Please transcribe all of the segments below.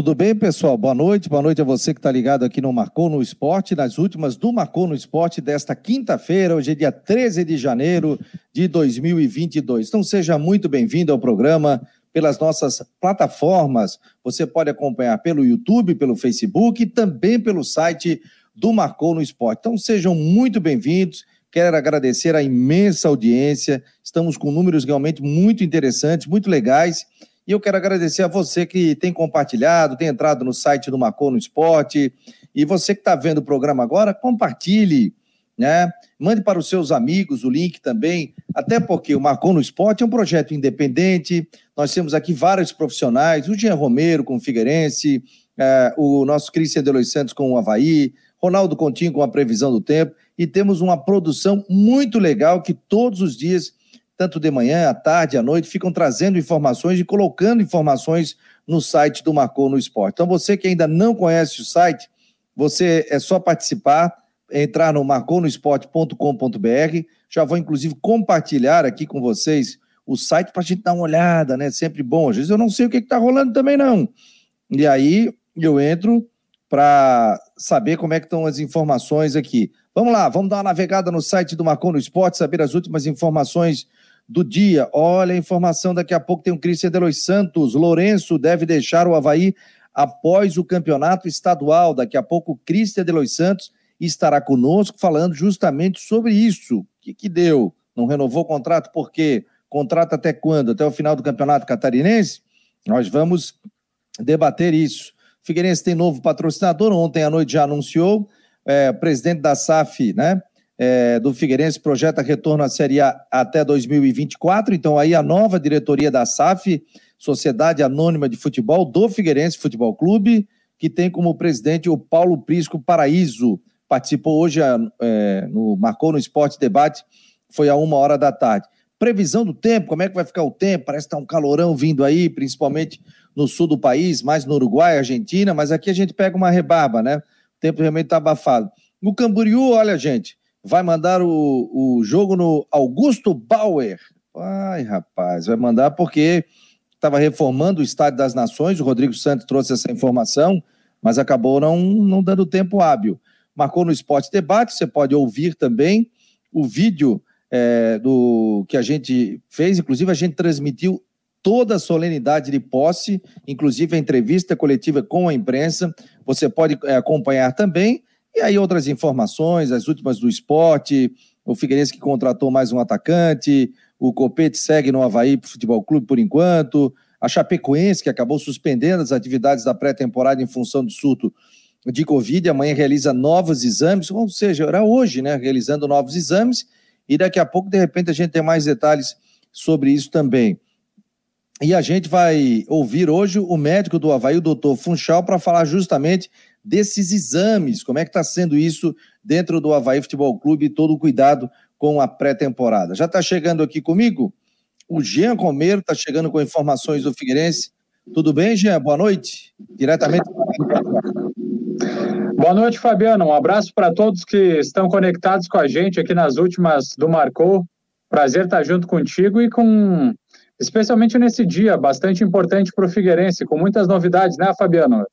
Tudo bem, pessoal? Boa noite. Boa noite a você que está ligado aqui no Marcou no Esporte, nas últimas do Marcou no Esporte desta quinta-feira, hoje é dia 13 de janeiro de 2022. Então seja muito bem-vindo ao programa pelas nossas plataformas. Você pode acompanhar pelo YouTube, pelo Facebook e também pelo site do Marcou no Esporte. Então sejam muito bem-vindos. Quero agradecer a imensa audiência. Estamos com números realmente muito interessantes, muito legais. E eu quero agradecer a você que tem compartilhado, tem entrado no site do Macon no Esporte. E você que está vendo o programa agora, compartilhe, né? Mande para os seus amigos o link também, até porque o Marcon no Esporte é um projeto independente. Nós temos aqui vários profissionais, o Jean Romero com o Figueirense, é, o nosso Cristian Delois Santos com o Havaí, Ronaldo Continho com a previsão do tempo, e temos uma produção muito legal que todos os dias tanto de manhã, à tarde, à noite, ficam trazendo informações e colocando informações no site do Marcou no Esporte. Então, você que ainda não conhece o site, você é só participar, entrar no marconosport.com.br. Já vou, inclusive, compartilhar aqui com vocês o site para a gente dar uma olhada, né? Sempre bom. Às vezes eu não sei o que está rolando também, não. E aí eu entro para saber como é que estão as informações aqui. Vamos lá, vamos dar uma navegada no site do Marcou no Esporte, saber as últimas informações do dia. Olha a informação, daqui a pouco tem o Cristian Delois Santos. Lourenço deve deixar o Havaí após o campeonato estadual. Daqui a pouco o Cristian Delois Santos estará conosco falando justamente sobre isso. O que, que deu? Não renovou o contrato por quê? Contrato até quando? Até o final do campeonato catarinense? Nós vamos debater isso. Figueirense tem novo patrocinador, ontem à noite já anunciou, é, presidente da SAF, né? É, do Figueirense projeta retorno à Série A até 2024. Então, aí a nova diretoria da SAF, Sociedade Anônima de Futebol do Figueirense Futebol Clube, que tem como presidente o Paulo Prisco Paraíso. Participou hoje é, no Marcou no Esporte Debate, foi a uma hora da tarde. Previsão do tempo, como é que vai ficar o tempo? Parece que está um calorão vindo aí, principalmente no sul do país, mais no Uruguai, Argentina, mas aqui a gente pega uma rebarba, né? O tempo realmente está abafado. No Camboriú, olha, gente, vai mandar o, o jogo no Augusto Bauer. Ai, rapaz, vai mandar porque estava reformando o Estádio das Nações, o Rodrigo Santos trouxe essa informação, mas acabou não, não dando tempo hábil. Marcou no Esporte Debate, você pode ouvir também o vídeo é, do que a gente fez, inclusive a gente transmitiu toda a solenidade de posse, inclusive a entrevista coletiva com a imprensa. Você pode é, acompanhar também e aí outras informações, as últimas do esporte, o Figueirense que contratou mais um atacante, o Copete segue no Havaí Futebol Clube por enquanto, a Chapecoense que acabou suspendendo as atividades da pré-temporada em função do surto de Covid, amanhã realiza novos exames, ou seja, era hoje, né, realizando novos exames, e daqui a pouco, de repente, a gente tem mais detalhes sobre isso também. E a gente vai ouvir hoje o médico do Havaí, o doutor Funchal, para falar justamente desses exames, como é que está sendo isso dentro do Havaí Futebol Clube todo o cuidado com a pré-temporada. Já está chegando aqui comigo o Jean Romero, está chegando com informações do Figueirense. Tudo bem, Jean? Boa noite. Diretamente. Boa noite, Fabiano. Um abraço para todos que estão conectados com a gente aqui nas últimas do Marcou. Prazer estar junto contigo e com, especialmente nesse dia bastante importante para o Figueirense, com muitas novidades, né, Fabiano?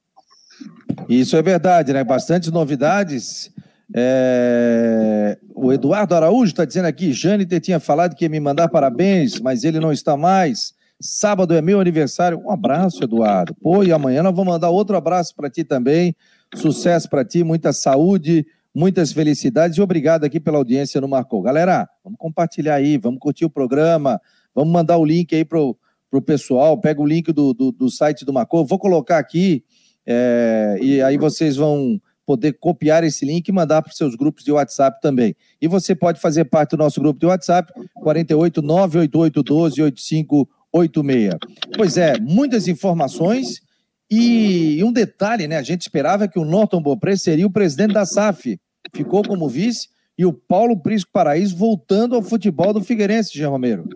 Isso é verdade, né? Bastantes novidades. É... O Eduardo Araújo está dizendo aqui: Jâniter tinha falado que ia me mandar parabéns, mas ele não está mais. Sábado é meu aniversário. Um abraço, Eduardo. Pô, e amanhã nós vamos mandar outro abraço para ti também. Sucesso para ti, muita saúde, muitas felicidades e obrigado aqui pela audiência no Marcou. Galera, vamos compartilhar aí, vamos curtir o programa, vamos mandar o link aí pro, pro pessoal. Pega o link do, do, do site do Marcou. Vou colocar aqui é, e aí vocês vão poder copiar esse link e mandar para os seus grupos de WhatsApp também. E você pode fazer parte do nosso grupo de WhatsApp, 48 988 12 8586. Pois é, muitas informações e, e, um detalhe, né? A gente esperava que o Norton Bopré seria o presidente da SAF. Ficou como vice e o Paulo Prisco Paraíso voltando ao futebol do Figueirense, Jean Romero.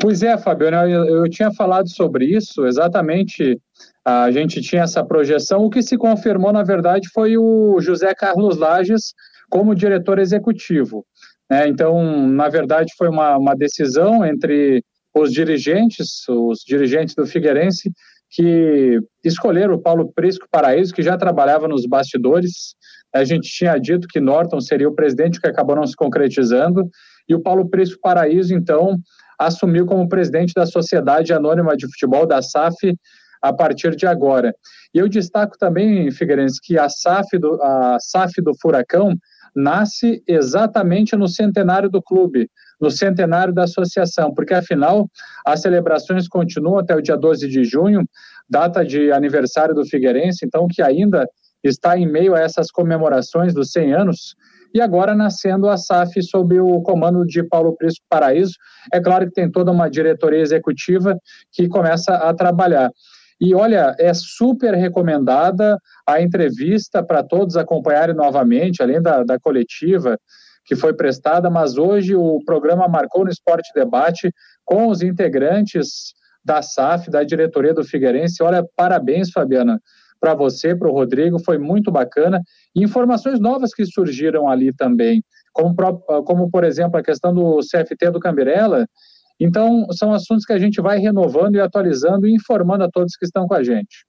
Pois é, Fabiano, eu, eu tinha falado sobre isso exatamente a gente tinha essa projeção. O que se confirmou, na verdade, foi o José Carlos Lages como diretor executivo. Né? Então, na verdade, foi uma, uma decisão entre os dirigentes, os dirigentes do Figueirense, que escolheram o Paulo Prisco Paraíso, que já trabalhava nos bastidores. A gente tinha dito que Norton seria o presidente, que acabou não se concretizando. E o Paulo Prisco Paraíso, então, assumiu como presidente da Sociedade Anônima de Futebol, da SAF, a partir de agora. E eu destaco também, Figueirense, que a SAF do, a SAF do Furacão nasce exatamente no centenário do clube, no centenário da associação, porque afinal as celebrações continuam até o dia 12 de junho, data de aniversário do Figueirense, então que ainda está em meio a essas comemorações dos 100 anos, e agora nascendo a SAF sob o comando de Paulo Prisco Paraíso. É claro que tem toda uma diretoria executiva que começa a trabalhar. E olha, é super recomendada a entrevista para todos acompanharem novamente, além da, da coletiva que foi prestada, mas hoje o programa marcou no Esporte Debate com os integrantes da SAF, da diretoria do Figueirense. Olha, parabéns, Fabiana, para você, para o Rodrigo, foi muito bacana. E informações novas que surgiram ali também, como, como por exemplo a questão do CFT do Cambirela, então, são assuntos que a gente vai renovando e atualizando e informando a todos que estão com a gente.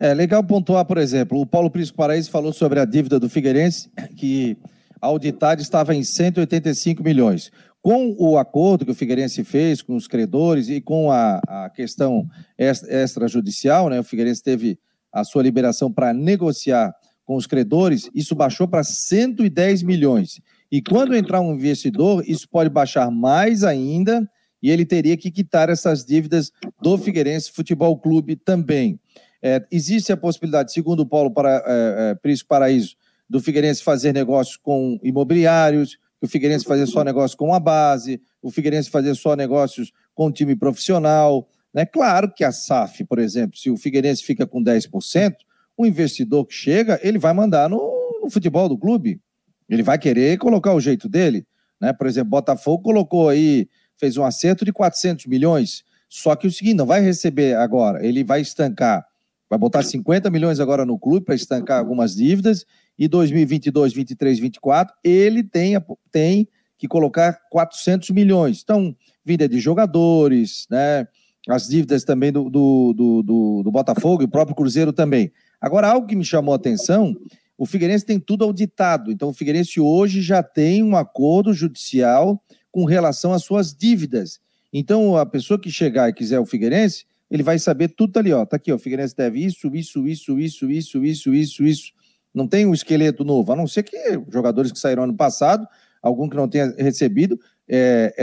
É legal pontuar, por exemplo, o Paulo Prisco Paraíso falou sobre a dívida do Figueirense, que auditada estava em 185 milhões. Com o acordo que o Figueirense fez com os credores e com a, a questão extrajudicial, né, o Figueirense teve a sua liberação para negociar com os credores, isso baixou para 110 milhões. E quando entrar um investidor, isso pode baixar mais ainda e ele teria que quitar essas dívidas do Figueirense Futebol Clube também. É, existe a possibilidade, segundo o Paulo para, é, é, Prisco Paraíso, do Figueirense fazer negócios com imobiliários, o Figueirense fazer só negócio com a base, o Figueirense fazer só negócios com o time profissional. Né? Claro que a SAF, por exemplo, se o Figueirense fica com 10%, o investidor que chega, ele vai mandar no, no futebol do clube. Ele vai querer colocar o jeito dele. Né? Por exemplo, Botafogo colocou aí fez um acerto de 400 milhões. Só que o seguinte, não vai receber agora, ele vai estancar, vai botar 50 milhões agora no clube para estancar algumas dívidas e 2022, 23, 24, ele tem, tem que colocar 400 milhões. Então, vinda de jogadores, né? As dívidas também do, do, do, do, do Botafogo e o próprio Cruzeiro também. Agora, algo que me chamou a atenção, o Figueirense tem tudo auditado. Então, o Figueirense hoje já tem um acordo judicial com relação às suas dívidas. Então, a pessoa que chegar e quiser o Figueirense, ele vai saber tudo ali, ó. Tá aqui, ó. O Figueirense deve isso, isso, isso, isso, isso, isso, isso, isso. Não tem um esqueleto novo, a não ser que jogadores que saíram ano passado, algum que não tenha recebido, é,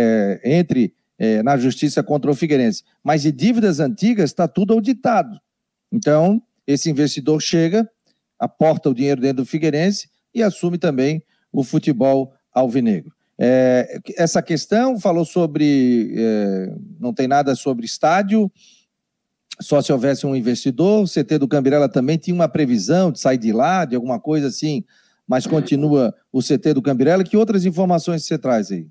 é, entre é, na justiça contra o Figueirense. Mas de dívidas antigas está tudo auditado. Então, esse investidor chega, aporta o dinheiro dentro do Figueirense e assume também o futebol alvinegro. É, essa questão falou sobre. É, não tem nada sobre estádio, só se houvesse um investidor. O CT do Cambirela também tinha uma previsão de sair de lá, de alguma coisa assim, mas continua o CT do Cambirela. Que outras informações você traz aí?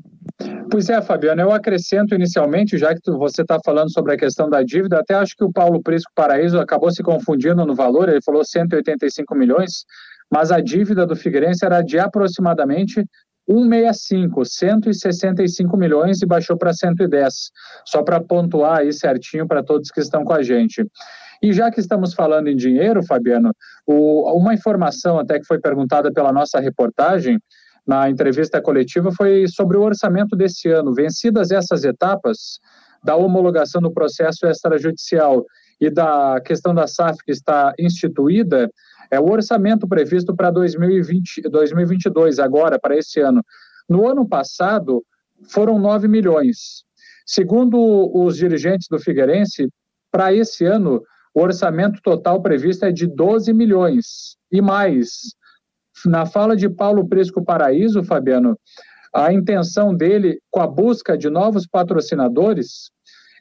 Pois é, Fabiano, eu acrescento inicialmente, já que você está falando sobre a questão da dívida, até acho que o Paulo Prisco Paraíso acabou se confundindo no valor, ele falou 185 milhões, mas a dívida do Figueirense era de aproximadamente 165, 165 milhões e baixou para 110. Só para pontuar aí certinho para todos que estão com a gente. E já que estamos falando em dinheiro, Fabiano, o, uma informação até que foi perguntada pela nossa reportagem na entrevista coletiva foi sobre o orçamento desse ano. Vencidas essas etapas da homologação do processo extrajudicial e da questão da SAF que está instituída, é o orçamento previsto para 2020, 2022, agora, para esse ano. No ano passado, foram 9 milhões. Segundo os dirigentes do Figueirense, para esse ano, o orçamento total previsto é de 12 milhões. E mais, na fala de Paulo Prisco Paraíso, Fabiano, a intenção dele, com a busca de novos patrocinadores,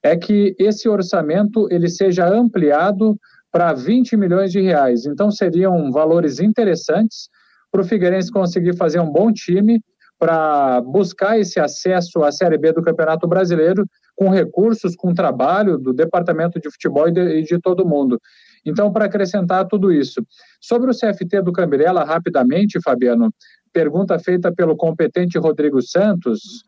é que esse orçamento ele seja ampliado para 20 milhões de reais. Então seriam valores interessantes para o Figueirense conseguir fazer um bom time para buscar esse acesso à Série B do Campeonato Brasileiro com recursos, com trabalho do Departamento de Futebol e de, e de todo mundo. Então, para acrescentar tudo isso. Sobre o CFT do Cambirela, rapidamente, Fabiano, pergunta feita pelo competente Rodrigo Santos,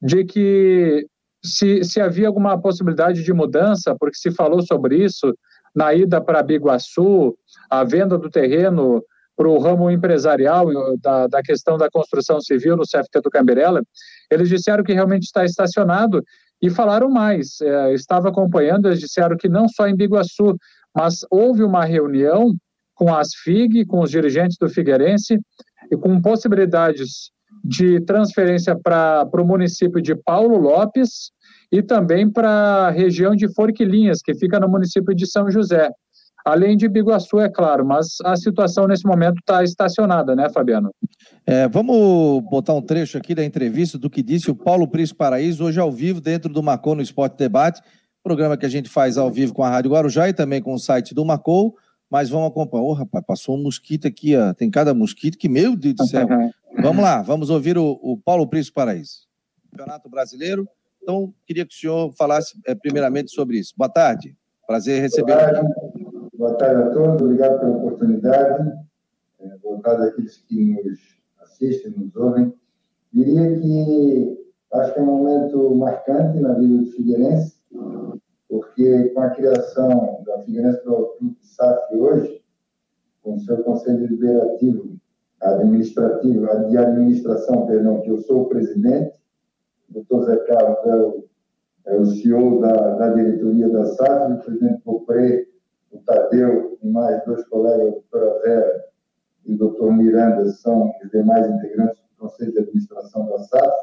de que se, se havia alguma possibilidade de mudança, porque se falou sobre isso na ida para Biguaçu, a venda do terreno para o ramo empresarial da, da questão da construção civil no CFT do Camberela, eles disseram que realmente está estacionado e falaram mais. É, estava acompanhando, eles disseram que não só em Biguaçu, mas houve uma reunião com as FIG, com os dirigentes do Figueirense, e com possibilidades de transferência para o município de Paulo Lopes e também para a região de Forquilinhas, que fica no município de São José. Além de Biguaçu, é claro, mas a situação nesse momento está estacionada, né, Fabiano? É, vamos botar um trecho aqui da entrevista do que disse o Paulo Prisco Paraíso, hoje ao vivo, dentro do Macon no Esporte Debate, programa que a gente faz ao vivo com a Rádio Guarujá e também com o site do Macon, mas vamos acompanhar. Ô, oh, rapaz, passou um mosquito aqui, ó. tem cada mosquito que, meu Deus do céu. vamos lá, vamos ouvir o, o Paulo Prisco Paraíso. Campeonato Brasileiro, então queria que o senhor falasse é, primeiramente sobre isso. Boa tarde, prazer receber. Boa tarde. Boa tarde a todos, obrigado pela oportunidade. É, boa tarde àqueles que nos assistem, nos ouvem. Diria que acho que é um momento marcante na vida do Figueirense, porque com a criação da Figueirense do Clube SAF hoje, com o seu conselho deliberativo administrativo, de administração, perdão, que eu sou o presidente, doutor Zé Carlos é o, é o CEO da, da diretoria da SAF, o presidente Popré o Tadeu e mais dois colegas, a doutora Vera e o doutor Miranda, são os demais integrantes do Conselho de Administração da SAF.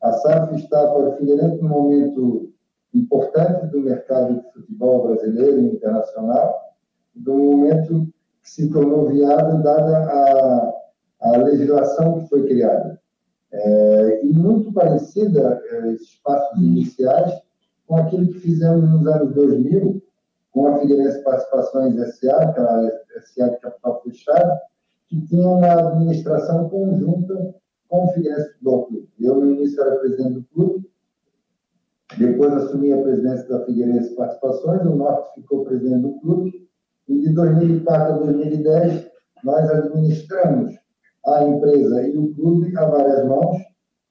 A SAF está para o Figueirense num momento importante do mercado de futebol brasileiro e internacional, do momento que se tornou viável dada a, a legislação que foi criada. É, e muito parecida, é, esses passos iniciais, com aquilo que fizemos nos anos 2000, com a Figueirense Participações SA, aquela SA de capital fechado, que tinha uma administração conjunta com o Figueirense Futebol Clube. Eu, no início, era presidente do clube, depois assumi a presidência da Figueirense Participações, o Norte ficou presidente do clube, e de 2004 a 2010 nós administramos a empresa e o clube a várias mãos,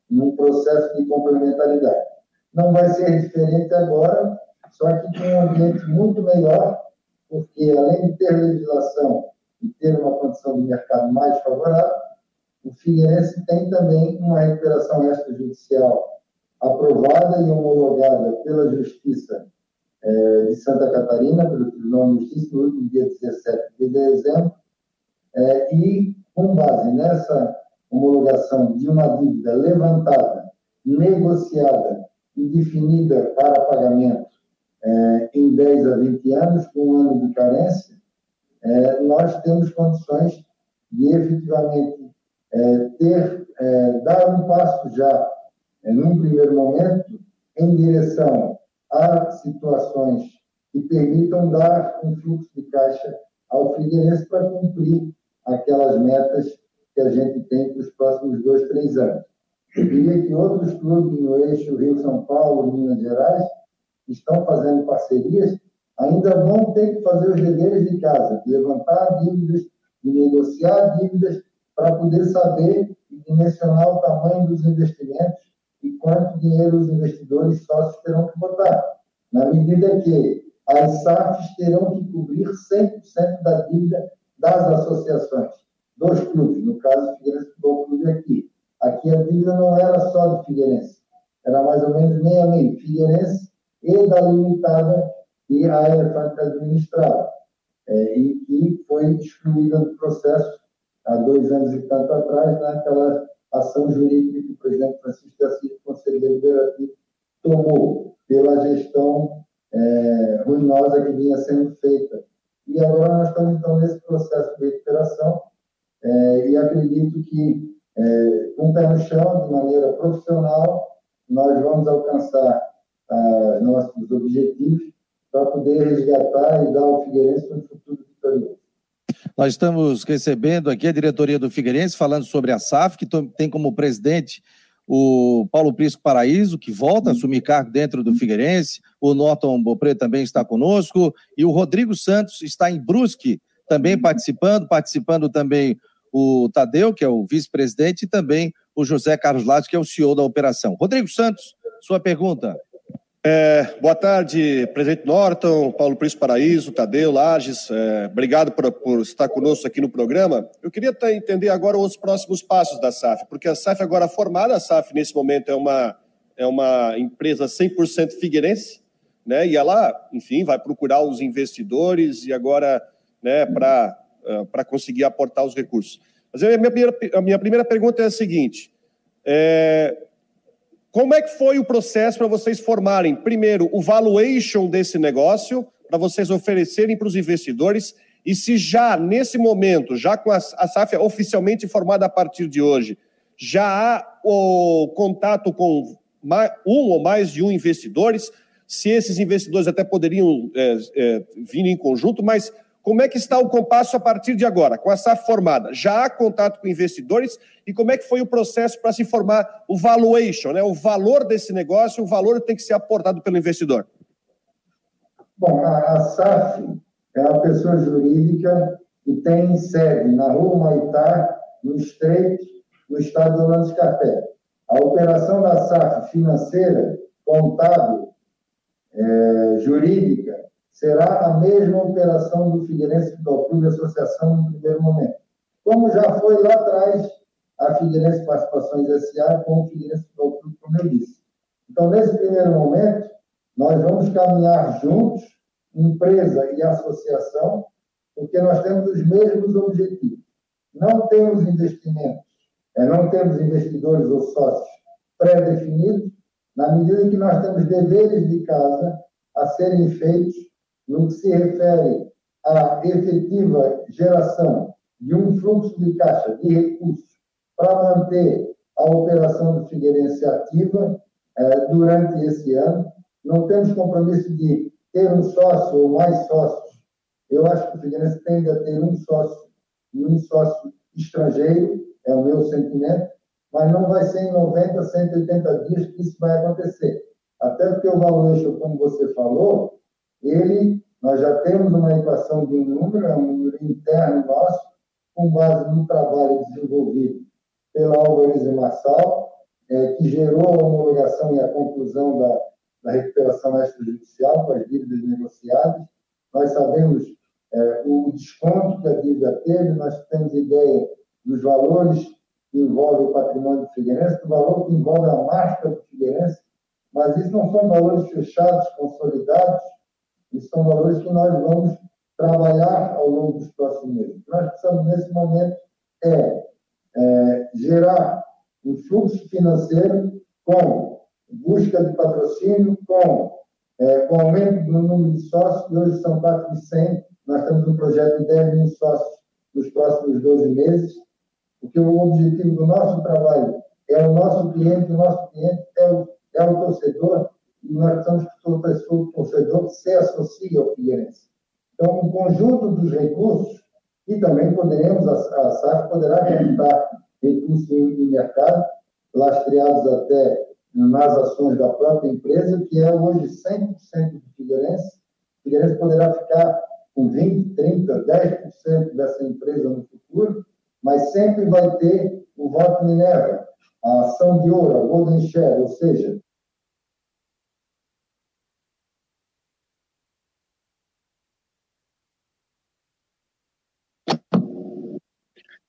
num processo de complementaridade. Não vai ser diferente agora, só que com um ambiente muito melhor, porque além de ter legislação e ter uma condição de mercado mais favorável, o Figueirense tem também uma recuperação extrajudicial aprovada e homologada pela Justiça é, de Santa Catarina, pelo Tribunal de Justiça, no último dia 17 de dezembro, é, e com base nessa homologação de uma dívida levantada, negociada e definida para pagamento é, em 10 a 20 anos, com um ano de carência, é, nós temos condições de efetivamente é, ter, é, dar um passo já, é, num primeiro momento, em direção a situações que permitam dar um fluxo de caixa ao Figueirense para cumprir aquelas metas que a gente tem para os próximos dois, três anos. Eu diria que outros clubes no eixo Rio-São Paulo, Minas Gerais, estão fazendo parcerias, ainda vão ter que fazer os deveres de casa, de levantar dívidas, de negociar dívidas, para poder saber e dimensionar o tamanho dos investimentos e quanto dinheiro os investidores sócios terão que botar. Na medida que as SAFs terão que cobrir 100% da dívida das associações, dos clubes, no caso, o Figueirense Futebol Clube aqui. Aqui a dívida não era só do Figueirense, era mais ou menos meio a meio. Figueirense e da limitada que a Elefante administrava, é, e que foi excluída do processo há dois anos e tanto atrás, naquela ação jurídica que o presidente Francisco da Silva, Conselho Deliberativo, tomou pela gestão é, ruinosa que vinha sendo feita. E agora nós estamos, então, nesse processo de recuperação é, e acredito que, é, com o pé no chão, de maneira profissional, nós vamos alcançar uh, nossos objetivos para poder resgatar e dar ao Figueirense um futuro vitorioso. Nós estamos recebendo aqui a diretoria do Figueirense falando sobre a SAF, que tem como presidente o Paulo Prisco Paraíso, que volta a assumir cargo dentro do Figueirense, o Norton Bopré também está conosco, e o Rodrigo Santos está em Brusque, também participando, participando também o Tadeu, que é o vice-presidente, e também o José Carlos Lattes, que é o CEO da operação. Rodrigo Santos, sua pergunta. É, boa tarde, presidente Norton, Paulo Príncipe Paraíso, Tadeu, Lages. É, obrigado por, por, estar conosco aqui no programa. Eu queria entender agora os próximos passos da SAF, porque a SAF agora formada, a SAF nesse momento é uma, é uma empresa 100% figueirense, né? E ela, enfim, vai procurar os investidores e agora, né, para uh, conseguir aportar os recursos. Mas a minha, a minha primeira pergunta é a seguinte: é, como é que foi o processo para vocês formarem, primeiro, o valuation desse negócio, para vocês oferecerem para os investidores, e se já, nesse momento, já com a, a SAF oficialmente formada a partir de hoje, já há o contato com um ou mais de um investidores, se esses investidores até poderiam é, é, vir em conjunto, mas como é que está o compasso a partir de agora, com a SAF formada? Já há contato com investidores e como é que foi o processo para se formar o valuation, né? o valor desse negócio, o valor tem que ser aportado pelo investidor? Bom, a, SAF é uma pessoa jurídica que tem sede na Rua Maitá, no Estreito, no estado do Orlando Scarpé. A operação da SAF financeira, contábil, é, jurídica, será a mesma operação do Figueirense Futebol Clube Associação no primeiro momento. Como já foi lá atrás a Figueirense Participações S.A. com o Figueirense Futebol Clube, como eu disse. Então, nesse primeiro momento, nós vamos caminhar juntos, empresa e associação, porque nós temos os mesmos objetivos. Não temos investimentos, é, não temos investidores ou sócios pré-definidos, na medida que nós temos deveres de casa a serem feitos no que se refere à efetiva geração de um fluxo de caixa de recursos para manter a operação do Figueirense ativa eh, durante esse ano. Não temos compromisso de ter um sócio ou mais sócios. Eu acho que o Figueirense tende a ter um sócio e um sócio estrangeiro, é o meu sentimento, mas não vai ser em 90, 180 dias que isso vai acontecer. Até porque o valuation, como você falou, ele, nós já temos uma equação de um número, é um número interno nosso, com base no trabalho desenvolvido pela Alvarez Marçal, é, que gerou a homologação e a conclusão da, da recuperação extrajudicial com as dívidas negociadas. Nós sabemos é, o desconto que a dívida teve, nós temos ideia dos valores que envolvem o patrimônio do Figueirense, do valor que envolve a marca do Figueirense, mas isso não são valores fechados, consolidados, isso são valores que nós vamos trabalhar ao longo dos próximos meses. O que nós precisamos, nesse momento, é, é gerar um fluxo financeiro com busca de patrocínio, com, é, com aumento do número de sócios, que hoje são 4.100, nós temos um projeto de 10 mil sócios nos próximos 12 meses, porque o objetivo do nosso trabalho é o nosso cliente, o nosso cliente é o, é o torcedor, e nós precisamos que todo pessoa, torcedor se associe ao Figueirense. Então, um conjunto dos recursos, e também poderemos, a, a SAF poderá captar recursos em, em mercado, lastreados até nas ações da própria empresa, que é hoje 100% do Figueirense. O Figueirense poderá ficar com 20%, 30%, 10% dessa empresa no futuro, mas sempre vai ter o voto Minerva, a ação de ouro, a Golden Share, ou seja,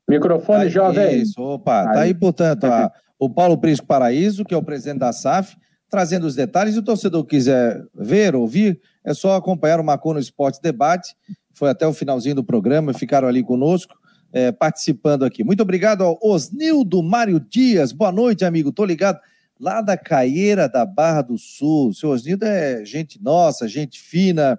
Microfone, tá, jovem. Isso, opa. Tá aí, portanto, a, o Paulo Príncipe Paraíso, que é o presidente da SAF, trazendo os detalhes. Se o torcedor quiser ver, ouvir, é só acompanhar o Marcou no Esporte Debate. Foi até o finalzinho do programa, ficaram ali conosco, é, participando aqui. Muito obrigado ao Osnildo Mário Dias. Boa noite, amigo. Tô ligado lá da Caieira da Barra do Sul. O senhor Osnildo é gente nossa, gente fina,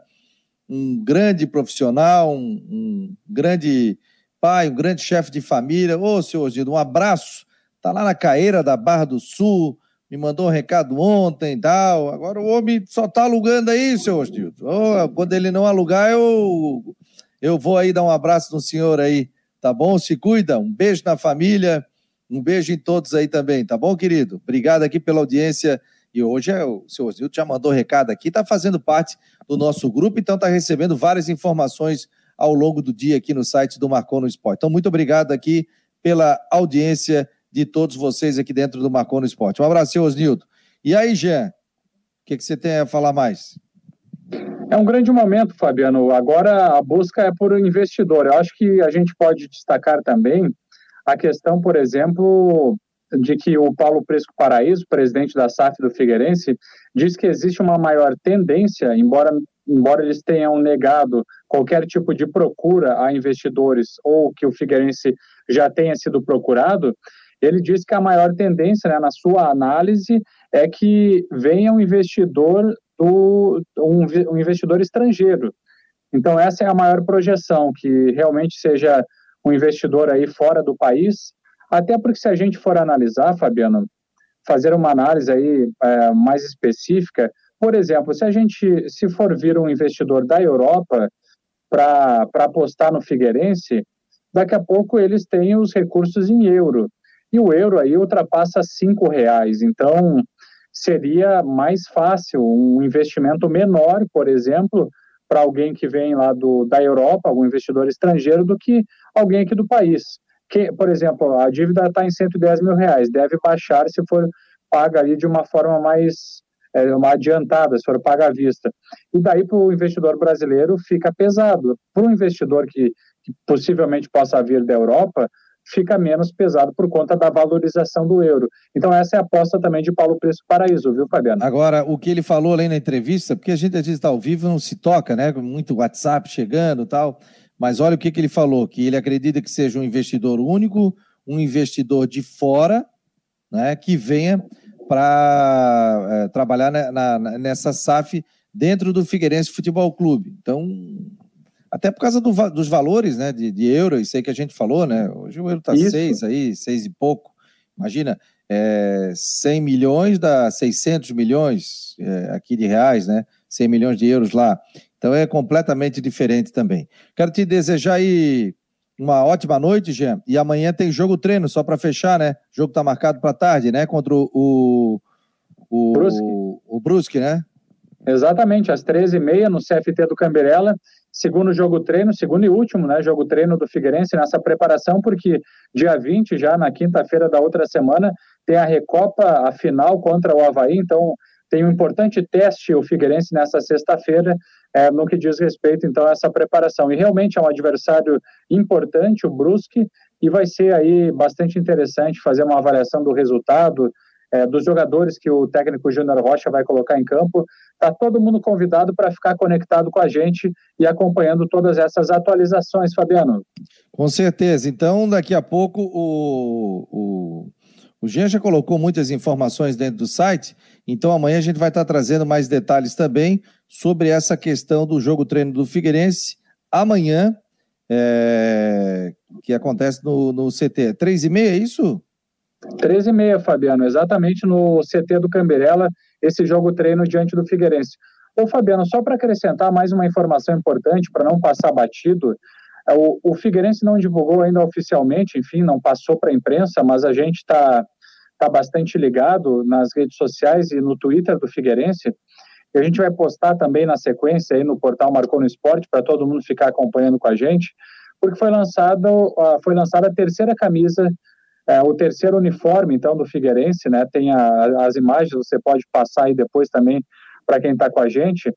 um grande profissional, um, um grande pai, um grande chefe de família. Ô, senhor Osnildo, um abraço. Tá lá na Caeira da Barra do Sul, me mandou um recado ontem e tal. Agora o homem só tá alugando aí, senhor Osnildo. Oh, quando ele não alugar, eu, eu vou aí dar um abraço no senhor aí, tá bom? Se cuida, um beijo na família, um beijo em todos aí também, tá bom, querido? Obrigado aqui pela audiência. E hoje é, o senhor Osnildo já mandou recado aqui, tá fazendo parte do nosso grupo, então tá recebendo várias informações ao longo do dia aqui no site do Marcon no Esporte. Então, muito obrigado aqui pela audiência de todos vocês aqui dentro do Marcon no Esporte. Um abraço, Osnildo. E aí, Jean, o que, que você tem a falar mais? É um grande momento, Fabiano. Agora a busca é por investidor. Eu acho que a gente pode destacar também a questão, por exemplo, de que o Paulo Presco Paraíso, presidente da SAF do Figueirense, diz que existe uma maior tendência, embora, embora eles tenham negado qualquer tipo de procura a investidores ou que o Figueirense já tenha sido procurado, ele diz que a maior tendência, né, na sua análise, é que venha um investidor do um, um investidor estrangeiro. Então essa é a maior projeção, que realmente seja um investidor aí fora do país até porque se a gente for analisar, Fabiano, fazer uma análise aí é, mais específica, por exemplo, se a gente, se for vir um investidor da Europa para apostar no Figueirense, daqui a pouco eles têm os recursos em euro. E o euro aí ultrapassa cinco reais. Então, seria mais fácil um investimento menor, por exemplo, para alguém que vem lá do, da Europa, algum investidor estrangeiro, do que alguém aqui do país que, por exemplo, a dívida está em 110 mil reais, deve baixar se for paga ali de uma forma mais é, uma adiantada, se for paga à vista. E daí para o investidor brasileiro fica pesado. Para o investidor que, que possivelmente possa vir da Europa, fica menos pesado por conta da valorização do euro. Então, essa é a aposta também de Paulo Preço Paraíso, viu, Fabiano? Agora, o que ele falou ali na entrevista, porque a gente às vezes está ao vivo não se toca, né? Muito WhatsApp chegando tal. Mas olha o que, que ele falou: que ele acredita que seja um investidor único, um investidor de fora, né, que venha para é, trabalhar na, na, nessa SAF dentro do Figueirense Futebol Clube. Então, até por causa do, dos valores né, de, de euro, isso aí que a gente falou, né? Hoje o euro está seis aí, seis e pouco. Imagina, é, 100 milhões dá 600 milhões é, aqui de reais, né? 100 milhões de euros lá. Então é completamente diferente também. Quero te desejar aí uma ótima noite, Jean. E amanhã tem jogo treino, só para fechar, né? O jogo está marcado para tarde, né? Contra o, o, Brusque. o, o Brusque, né? Exatamente, às 13h30 no CFT do Camberela. Segundo jogo treino, segundo e último, né? Jogo treino do Figueirense nessa preparação, porque dia 20, já na quinta-feira da outra semana, tem a Recopa, a final contra o Havaí. Então, tem um importante teste o Figueirense nessa sexta-feira é, no que diz respeito, então, a essa preparação. E realmente é um adversário importante, o Brusque, e vai ser aí bastante interessante fazer uma avaliação do resultado, é, dos jogadores que o técnico Júnior Rocha vai colocar em campo. Está todo mundo convidado para ficar conectado com a gente e acompanhando todas essas atualizações, Fabiano. Com certeza. Então, daqui a pouco, o, o, o Jean já colocou muitas informações dentro do site, então amanhã a gente vai estar trazendo mais detalhes também sobre essa questão do jogo treino do Figueirense amanhã, é, que acontece no, no CT. Três e meia, é isso? Três e meia, Fabiano, exatamente no CT do Camberela, esse jogo treino diante do Figueirense. Ô, Fabiano, só para acrescentar mais uma informação importante, para não passar batido, é, o, o Figueirense não divulgou ainda oficialmente, enfim, não passou para a imprensa, mas a gente está tá bastante ligado nas redes sociais e no Twitter do Figueirense, e a gente vai postar também na sequência aí no portal Marcou no Esporte para todo mundo ficar acompanhando com a gente, porque foi lançado foi lançada a terceira camisa, é, o terceiro uniforme então do Figueirense, né? Tem a, as imagens, você pode passar aí depois também para quem está com a gente.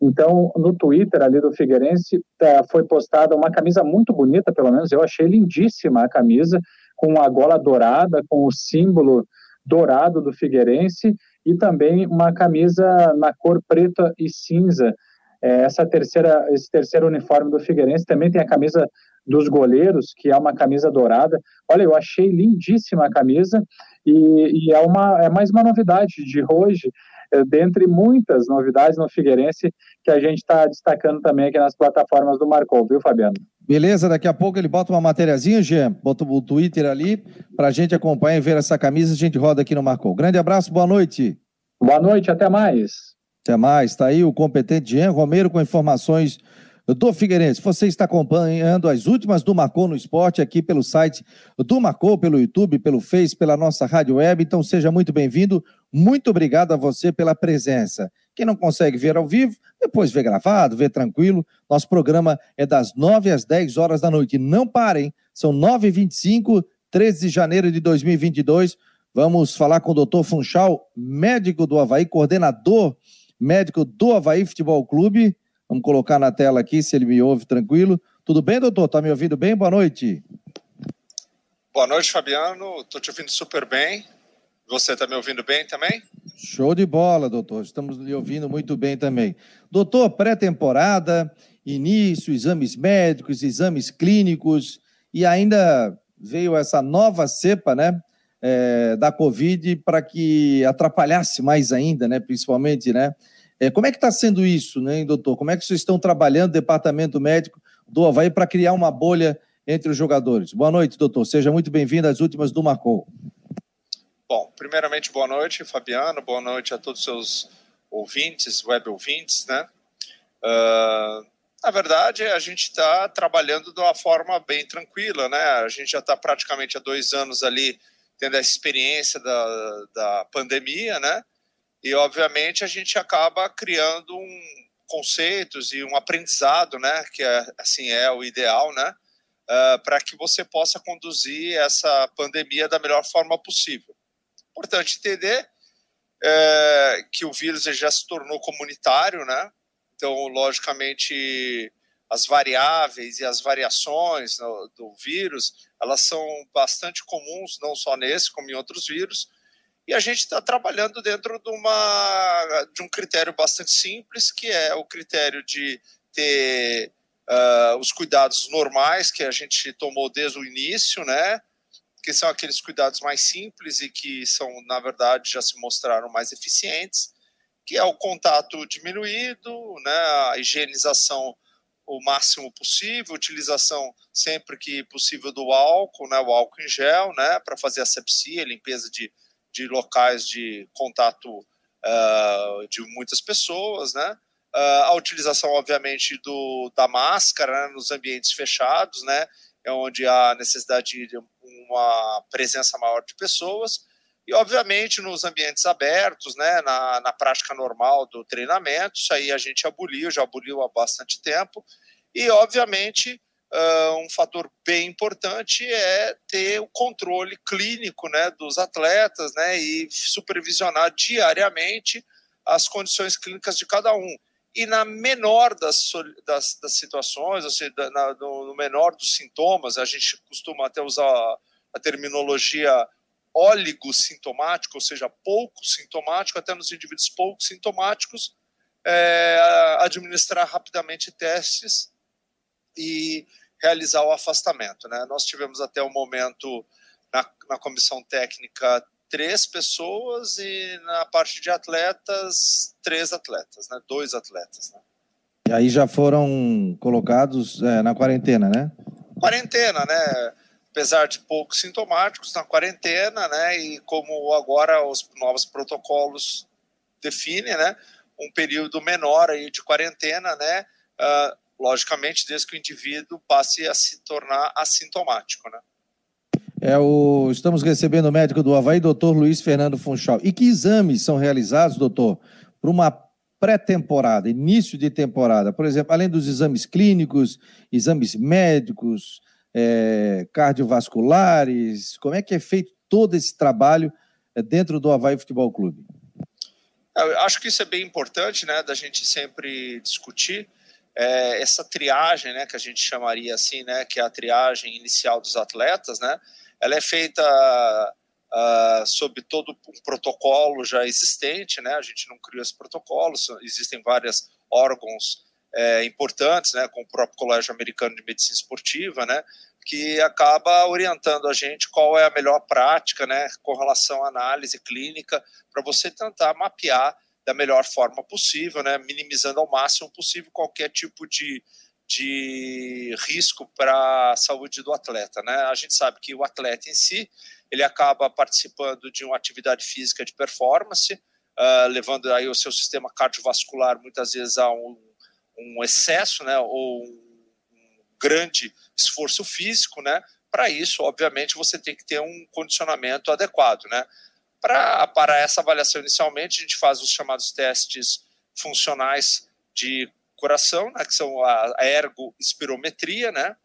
Então, no Twitter ali do Figueirense é, foi postada uma camisa muito bonita, pelo menos eu achei lindíssima a camisa, com a gola dourada, com o símbolo dourado do Figueirense e também uma camisa na cor preta e cinza. É, essa terceira, esse terceiro uniforme do Figueirense também tem a camisa dos goleiros, que é uma camisa dourada. Olha, eu achei lindíssima a camisa e, e é, uma, é mais uma novidade de hoje, é, dentre muitas novidades no Figueirense que a gente está destacando também aqui nas plataformas do Marcou, viu, Fabiano? Beleza, daqui a pouco ele bota uma matériazinha, Jean, bota o Twitter ali, para a gente acompanhar e ver essa camisa, a gente roda aqui no Marcou. Grande abraço, boa noite. Boa noite, até mais. Até mais, está aí o competente Jean Romero com informações do Figueirense. Você está acompanhando as últimas do Marcou no Esporte aqui pelo site do Marcou, pelo YouTube, pelo Face, pela nossa rádio web. Então seja muito bem-vindo. Muito obrigado a você pela presença. Quem não consegue ver ao vivo, depois vê gravado, vê tranquilo. Nosso programa é das 9 às 10 horas da noite. Não parem, são 9h25, 13 de janeiro de 2022. Vamos falar com o doutor Funchal, médico do Havaí, coordenador médico do Havaí Futebol Clube. Vamos colocar na tela aqui, se ele me ouve tranquilo. Tudo bem, doutor? Está me ouvindo bem? Boa noite. Boa noite, Fabiano. Estou te ouvindo super bem. Você está me ouvindo bem também? Show de bola, doutor. Estamos lhe ouvindo muito bem também. Doutor, pré-temporada, início, exames médicos, exames clínicos e ainda veio essa nova cepa, né? é, da Covid para que atrapalhasse mais ainda, né, principalmente, né? É, como é que está sendo isso, né, doutor? Como é que vocês estão trabalhando, departamento médico do Havaí, para criar uma bolha entre os jogadores? Boa noite, doutor. Seja muito bem-vindo às últimas do Marcou. Bom, primeiramente, boa noite, Fabiano. Boa noite a todos os seus ouvintes, web ouvintes, né? Uh, na verdade, a gente está trabalhando de uma forma bem tranquila, né? A gente já está praticamente há dois anos ali tendo a experiência da, da pandemia, né? E, obviamente, a gente acaba criando um conceitos e um aprendizado, né? Que, é, assim, é o ideal, né? Uh, para que você possa conduzir essa pandemia da melhor forma possível. Importante entender é, que o vírus já se tornou comunitário, né? Então, logicamente, as variáveis e as variações do vírus, elas são bastante comuns, não só nesse, como em outros vírus, e a gente está trabalhando dentro de, uma, de um critério bastante simples, que é o critério de ter uh, os cuidados normais que a gente tomou desde o início, né? Que são aqueles cuidados mais simples e que são, na verdade, já se mostraram mais eficientes, que é o contato diminuído, né? a higienização o máximo possível, utilização sempre que possível do álcool, né, o álcool em gel, né, para fazer asepsia, limpeza de, de locais de contato uh, de muitas pessoas, né, uh, a utilização, obviamente, do, da máscara né, nos ambientes fechados, né, é onde há necessidade de uma presença maior de pessoas, e, obviamente, nos ambientes abertos, né, na, na prática normal do treinamento, isso aí a gente aboliu, já aboliu há bastante tempo. E, obviamente, uh, um fator bem importante é ter o controle clínico né, dos atletas né, e supervisionar diariamente as condições clínicas de cada um. E na menor das, das, das situações, ou seja, na, no, no menor dos sintomas, a gente costuma até usar a terminologia sintomático, ou seja, pouco sintomático, até nos indivíduos pouco sintomáticos, é, administrar rapidamente testes e realizar o afastamento. Né? Nós tivemos até o momento, na, na comissão técnica, três pessoas e na parte de atletas, três atletas, né? dois atletas. Né? E aí já foram colocados é, na quarentena, né? Quarentena, né? apesar de poucos sintomáticos, na quarentena, né? E como agora os novos protocolos definem, né? Um período menor aí de quarentena, né? Uh, logicamente, desde que o indivíduo passe a se tornar assintomático, né? É o... Estamos recebendo o médico do Havaí, doutor Luiz Fernando Funchal. E que exames são realizados, doutor, para uma pré-temporada, início de temporada? Por exemplo, além dos exames clínicos, exames médicos, é, cardiovasculares? Como é que é feito todo esse trabalho é, dentro do Havaí Futebol Clube? Eu acho que isso é bem importante, né, da gente sempre discutir é, essa triagem, né, que a gente chamaria assim, né, que é a triagem inicial dos atletas, né, ela é feita uh, sob todo um protocolo já existente, né, a gente não criou esse protocolo, existem vários órgãos é, importantes, né, com o próprio Colégio Americano de Medicina Esportiva, né, que acaba orientando a gente qual é a melhor prática, né, com relação à análise clínica, para você tentar mapear da melhor forma possível, né, minimizando ao máximo possível qualquer tipo de, de risco para a saúde do atleta. Né? A gente sabe que o atleta em si ele acaba participando de uma atividade física de performance, uh, levando aí o seu sistema cardiovascular muitas vezes a um, um excesso, né, ou um grande esforço físico, né? Para isso, obviamente, você tem que ter um condicionamento adequado, né? Para essa avaliação, inicialmente, a gente faz os chamados testes funcionais de coração, né, que são a ergoespirometria, né?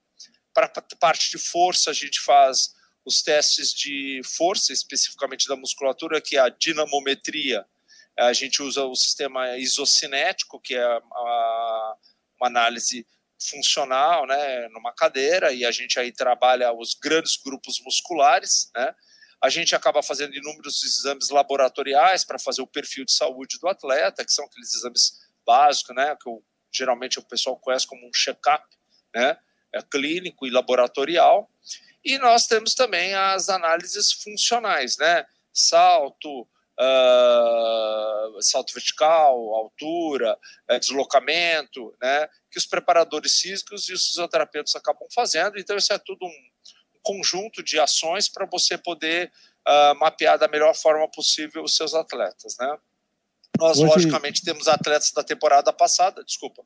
Para parte de força, a gente faz os testes de força, especificamente da musculatura, que é a dinamometria. A gente usa o sistema isocinético, que é a, uma análise funcional, né, numa cadeira, e a gente aí trabalha os grandes grupos musculares, né? A gente acaba fazendo inúmeros exames laboratoriais para fazer o perfil de saúde do atleta, que são aqueles exames básicos, né, que eu, geralmente o pessoal conhece como um check-up, né, é clínico e laboratorial. E nós temos também as análises funcionais, né, salto, uh, salto vertical, altura, uh, deslocamento, né, que os preparadores físicos e os fisioterapeutas acabam fazendo. Então, isso é tudo um conjunto de ações para você poder uh, mapear da melhor forma possível os seus atletas, né? Nós, Hoje... logicamente, temos atletas da temporada passada, desculpa.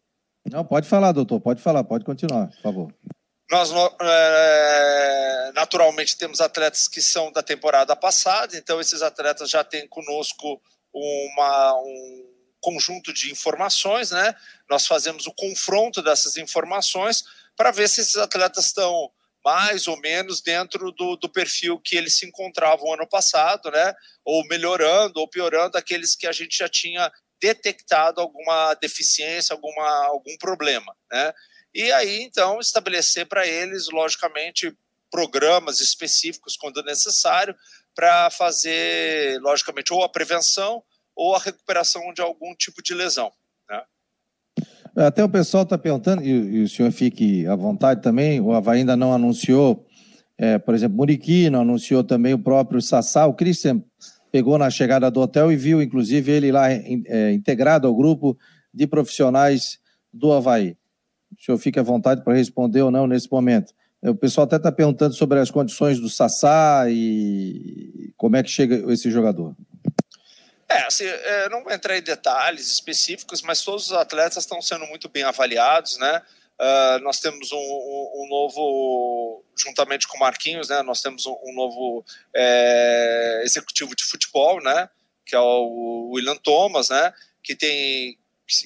Não, pode falar, doutor, pode falar, pode continuar, por favor. Nós, é, naturalmente, temos atletas que são da temporada passada, então esses atletas já têm conosco uma, um conjunto de informações, né? Nós fazemos o confronto dessas informações para ver se esses atletas estão mais ou menos dentro do, do perfil que eles se encontravam ano passado, né? Ou melhorando ou piorando aqueles que a gente já tinha detectado alguma deficiência, alguma, algum problema, né? E aí, então, estabelecer para eles, logicamente, programas específicos quando necessário para fazer, logicamente, ou a prevenção ou a recuperação de algum tipo de lesão. Até o pessoal está perguntando, e, e, o senhor fique à vontade também, o Havaí ainda não anunciou, é, por exemplo, Muriqui, não anunciou também o próprio Sassá, o Christian pegou na chegada do hotel e viu, inclusive, ele lá é, integrado ao grupo de profissionais do Havaí. O senhor fique à vontade para responder ou não nesse momento. É, o pessoal até está perguntando sobre as condições do Sassá e como é que chega esse jogador. É, assim, é, não entrar em detalhes específicos, mas todos os atletas estão sendo muito bem avaliados, né? Uh, nós temos um, um, um, novo, juntamente com o Marquinhos, né? Nós temos um, um novo é, executivo de futebol, né? Que é o William Thomas, né? Que tem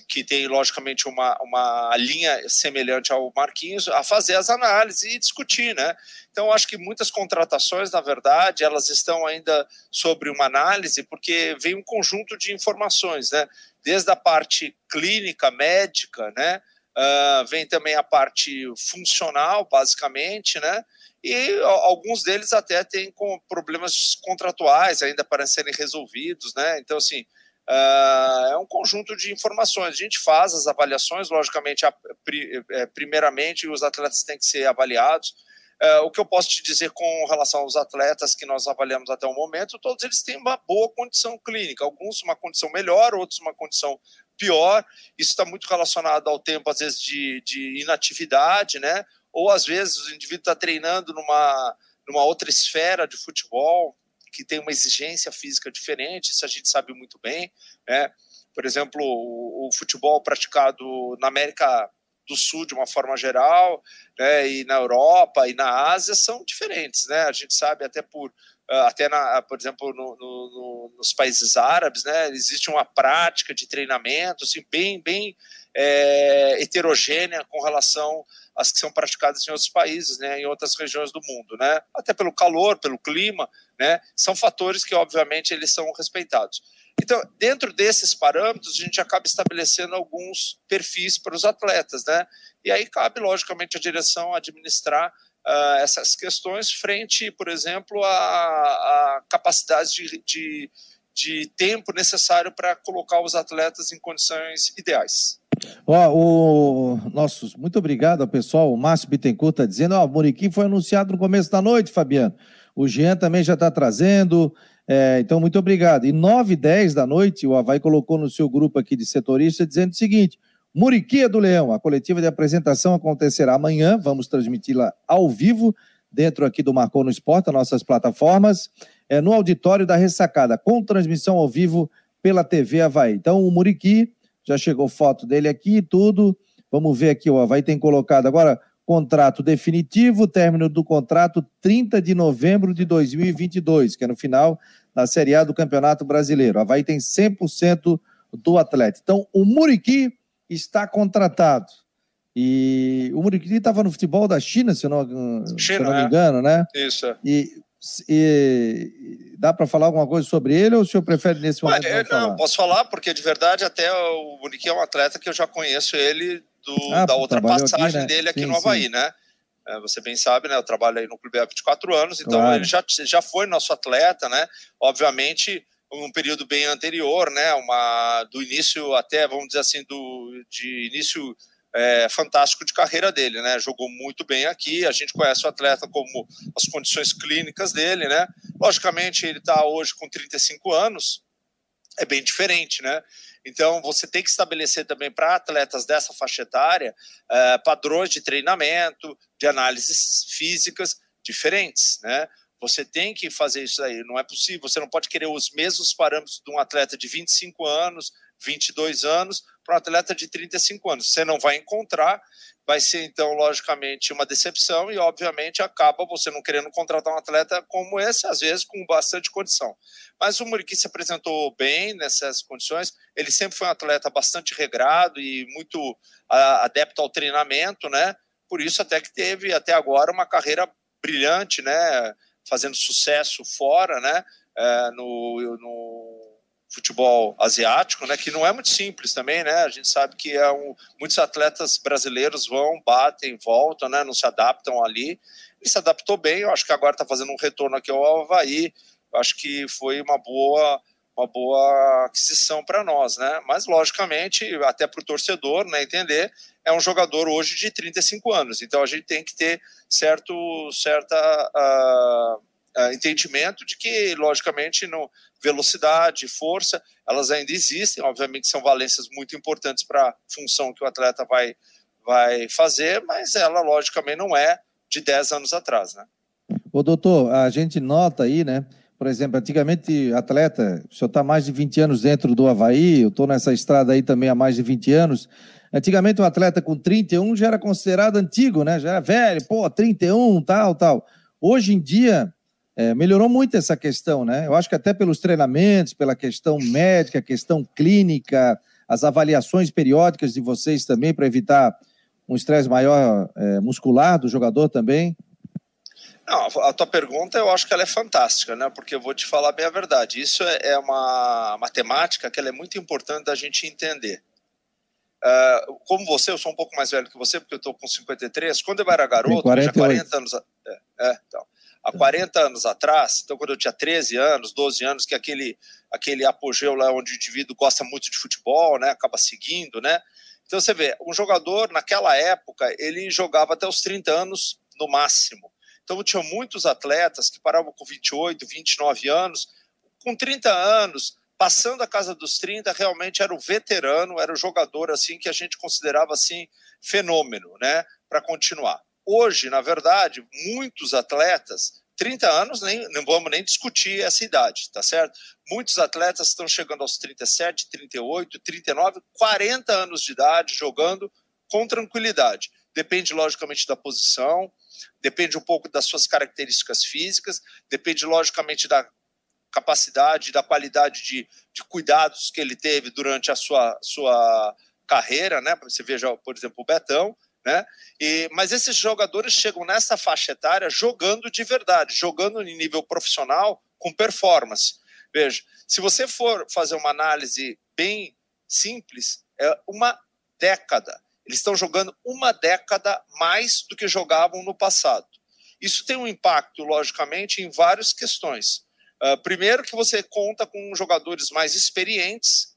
que tem logicamente uma, uma linha semelhante ao Marquinhos, a fazer as análises e discutir, né? Então acho que muitas contratações, na verdade, elas estão ainda sobre uma análise porque vem um conjunto de informações, né? Desde a parte clínica, médica, né? Uh, vem também a parte funcional, basicamente, né? E alguns deles até têm com problemas contratuais ainda para serem resolvidos, né? Então assim é um conjunto de informações. A gente faz as avaliações, logicamente, é, primeiramente os atletas têm que ser avaliados. Uh, o que eu posso te dizer com relação aos atletas que nós avaliamos até o momento, todos eles têm uma boa condição clínica, alguns uma condição melhor, outros uma condição pior. Isso está muito relacionado ao tempo, às vezes, de, de inatividade, né? Ou às vezes o indivíduo está treinando numa, numa outra esfera de futebol, que tem uma exigência física diferente, isso a gente sabe muito bem. Né? Por exemplo, o, o futebol praticado na América do Sul de uma forma geral, né, e na Europa e na Ásia são diferentes, né? A gente sabe até por ah, até na, por exemplo no, no, nos países árabes, né, existe uma prática de treinamento assim bem bem é, heterogênea com relação às que são praticadas em outros países, né, em outras regiões do mundo, né? Até pelo calor, pelo clima, né? São fatores que obviamente eles são respeitados. Então, dentro desses parâmetros, a gente acaba estabelecendo alguns perfis para os atletas, né? E aí cabe, logicamente, a direção administrar uh, essas questões frente, por exemplo, à, à capacidade de, de, de tempo necessário para colocar os atletas em condições ideais. Ó, o nossos, muito obrigado ao pessoal. O Márcio Bittencourt está dizendo: ó, o Muriqui foi anunciado no começo da noite, Fabiano. O Jean também já está trazendo. É, então, muito obrigado. E 9 e 10 da noite, o Havaí colocou no seu grupo aqui de setorista dizendo o seguinte: Muriquia do Leão, a coletiva de apresentação acontecerá amanhã, vamos transmiti-la ao vivo, dentro aqui do Marcou no Esporte, nossas plataformas, é, no auditório da Ressacada, com transmissão ao vivo pela TV Havaí. Então, o Muriqui, já chegou foto dele aqui e tudo. Vamos ver aqui, o Havaí tem colocado agora contrato definitivo, término do contrato 30 de novembro de 2022, que é no final da Série A do Campeonato Brasileiro. O Havaí tem 100% do atleta. Então, o Muriqui está contratado. E o Muriqui estava no futebol da China, se eu não, China, se eu não me é. engano, né? Isso. É. E, e dá para falar alguma coisa sobre ele ou o senhor prefere nesse momento? Ué, não, não posso falar, porque de verdade até o Muriqui é um atleta que eu já conheço ele do, ah, da outra passagem aqui, né? dele aqui sim, no Havaí, sim. né? É, você bem sabe, né? Eu trabalho aí no clube há 24 anos, então claro. ele já, já foi nosso atleta, né? Obviamente, um período bem anterior, né? Uma, do início até, vamos dizer assim, do, de início é, fantástico de carreira dele, né? Jogou muito bem aqui. A gente conhece o atleta como as condições clínicas dele, né? Logicamente, ele está hoje com 35 anos, é bem diferente, né? Então, você tem que estabelecer também para atletas dessa faixa etária é, padrões de treinamento, de análises físicas diferentes, né? Você tem que fazer isso aí, não é possível. Você não pode querer os mesmos parâmetros de um atleta de 25 anos, 22 anos, para um atleta de 35 anos. Você não vai encontrar, vai ser então, logicamente, uma decepção e, obviamente, acaba você não querendo contratar um atleta como esse, às vezes com bastante condição. Mas o Muriqui se apresentou bem nessas condições, ele sempre foi um atleta bastante regrado e muito adepto ao treinamento, né? Por isso até que teve até agora uma carreira brilhante, né? fazendo sucesso fora, né? É, no, no futebol asiático, né? Que não é muito simples também, né? A gente sabe que é um, muitos atletas brasileiros vão, batem, voltam, né? Não se adaptam ali. Ele se adaptou bem. Eu acho que agora está fazendo um retorno aqui ao Havaí. Eu acho que foi uma boa uma boa aquisição para nós, né? Mas logicamente, até para o torcedor, né, entender, é um jogador hoje de 35 anos. Então a gente tem que ter certo certa uh, uh, entendimento de que logicamente no velocidade, força, elas ainda existem. Obviamente são valências muito importantes para a função que o atleta vai vai fazer, mas ela logicamente não é de 10 anos atrás, né? O doutor, a gente nota aí, né? Por exemplo, antigamente, atleta, o senhor está mais de 20 anos dentro do Havaí, eu estou nessa estrada aí também há mais de 20 anos. Antigamente, um atleta com 31 já era considerado antigo, né? Já era velho, pô, 31, tal, tal. Hoje em dia, é, melhorou muito essa questão, né? Eu acho que até pelos treinamentos, pela questão médica, questão clínica, as avaliações periódicas de vocês também, para evitar um estresse maior é, muscular do jogador também. Não, a tua pergunta eu acho que ela é fantástica, né? Porque eu vou te falar bem a verdade. Isso é, é uma matemática que é muito importante da gente entender. Uh, como você, eu sou um pouco mais velho que você, porque eu estou com 53. Quando eu era garoto, tinha 40 anos. É, é, então, há 40 anos atrás, então quando eu tinha 13 anos, 12 anos, que é aquele, aquele apogeu lá onde o indivíduo gosta muito de futebol, né? Acaba seguindo, né? Então você vê, um jogador naquela época, ele jogava até os 30 anos no máximo. Então, tinha muitos atletas que paravam com 28, 29 anos, com 30 anos, passando a casa dos 30, realmente era o veterano, era o jogador assim que a gente considerava assim fenômeno, né, para continuar. Hoje, na verdade, muitos atletas 30 anos, nem, não vamos nem discutir essa idade, tá certo? Muitos atletas estão chegando aos 37, 38, 39, 40 anos de idade jogando com tranquilidade. Depende, logicamente, da posição, depende um pouco das suas características físicas, depende, logicamente, da capacidade, da qualidade de, de cuidados que ele teve durante a sua, sua carreira, né? Você veja, por exemplo, o Betão, né? E, mas esses jogadores chegam nessa faixa etária jogando de verdade, jogando em nível profissional com performance. Veja, se você for fazer uma análise bem simples, é uma década. Eles estão jogando uma década mais do que jogavam no passado. Isso tem um impacto, logicamente, em várias questões. Uh, primeiro, que você conta com jogadores mais experientes,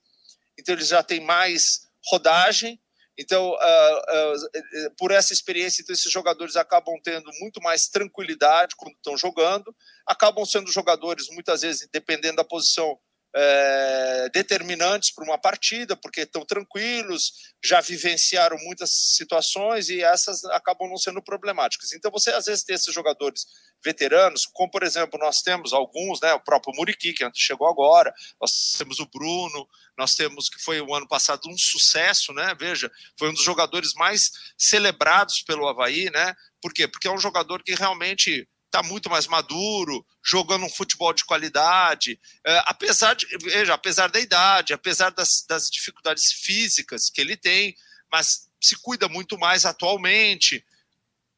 então eles já têm mais rodagem. Então, uh, uh, por essa experiência, então, esses jogadores acabam tendo muito mais tranquilidade quando estão jogando, acabam sendo jogadores, muitas vezes, dependendo da posição, é, determinantes para uma partida, porque estão tranquilos, já vivenciaram muitas situações e essas acabam não sendo problemáticas. Então você às vezes tem esses jogadores veteranos, como por exemplo nós temos alguns, né, o próprio Muriqui que chegou agora, nós temos o Bruno, nós temos que foi o ano passado um sucesso, né? Veja, foi um dos jogadores mais celebrados pelo Havaí, né? Por quê? Porque é um jogador que realmente está muito mais maduro, jogando um futebol de qualidade, é, apesar de, veja, apesar da idade, apesar das, das dificuldades físicas que ele tem, mas se cuida muito mais atualmente,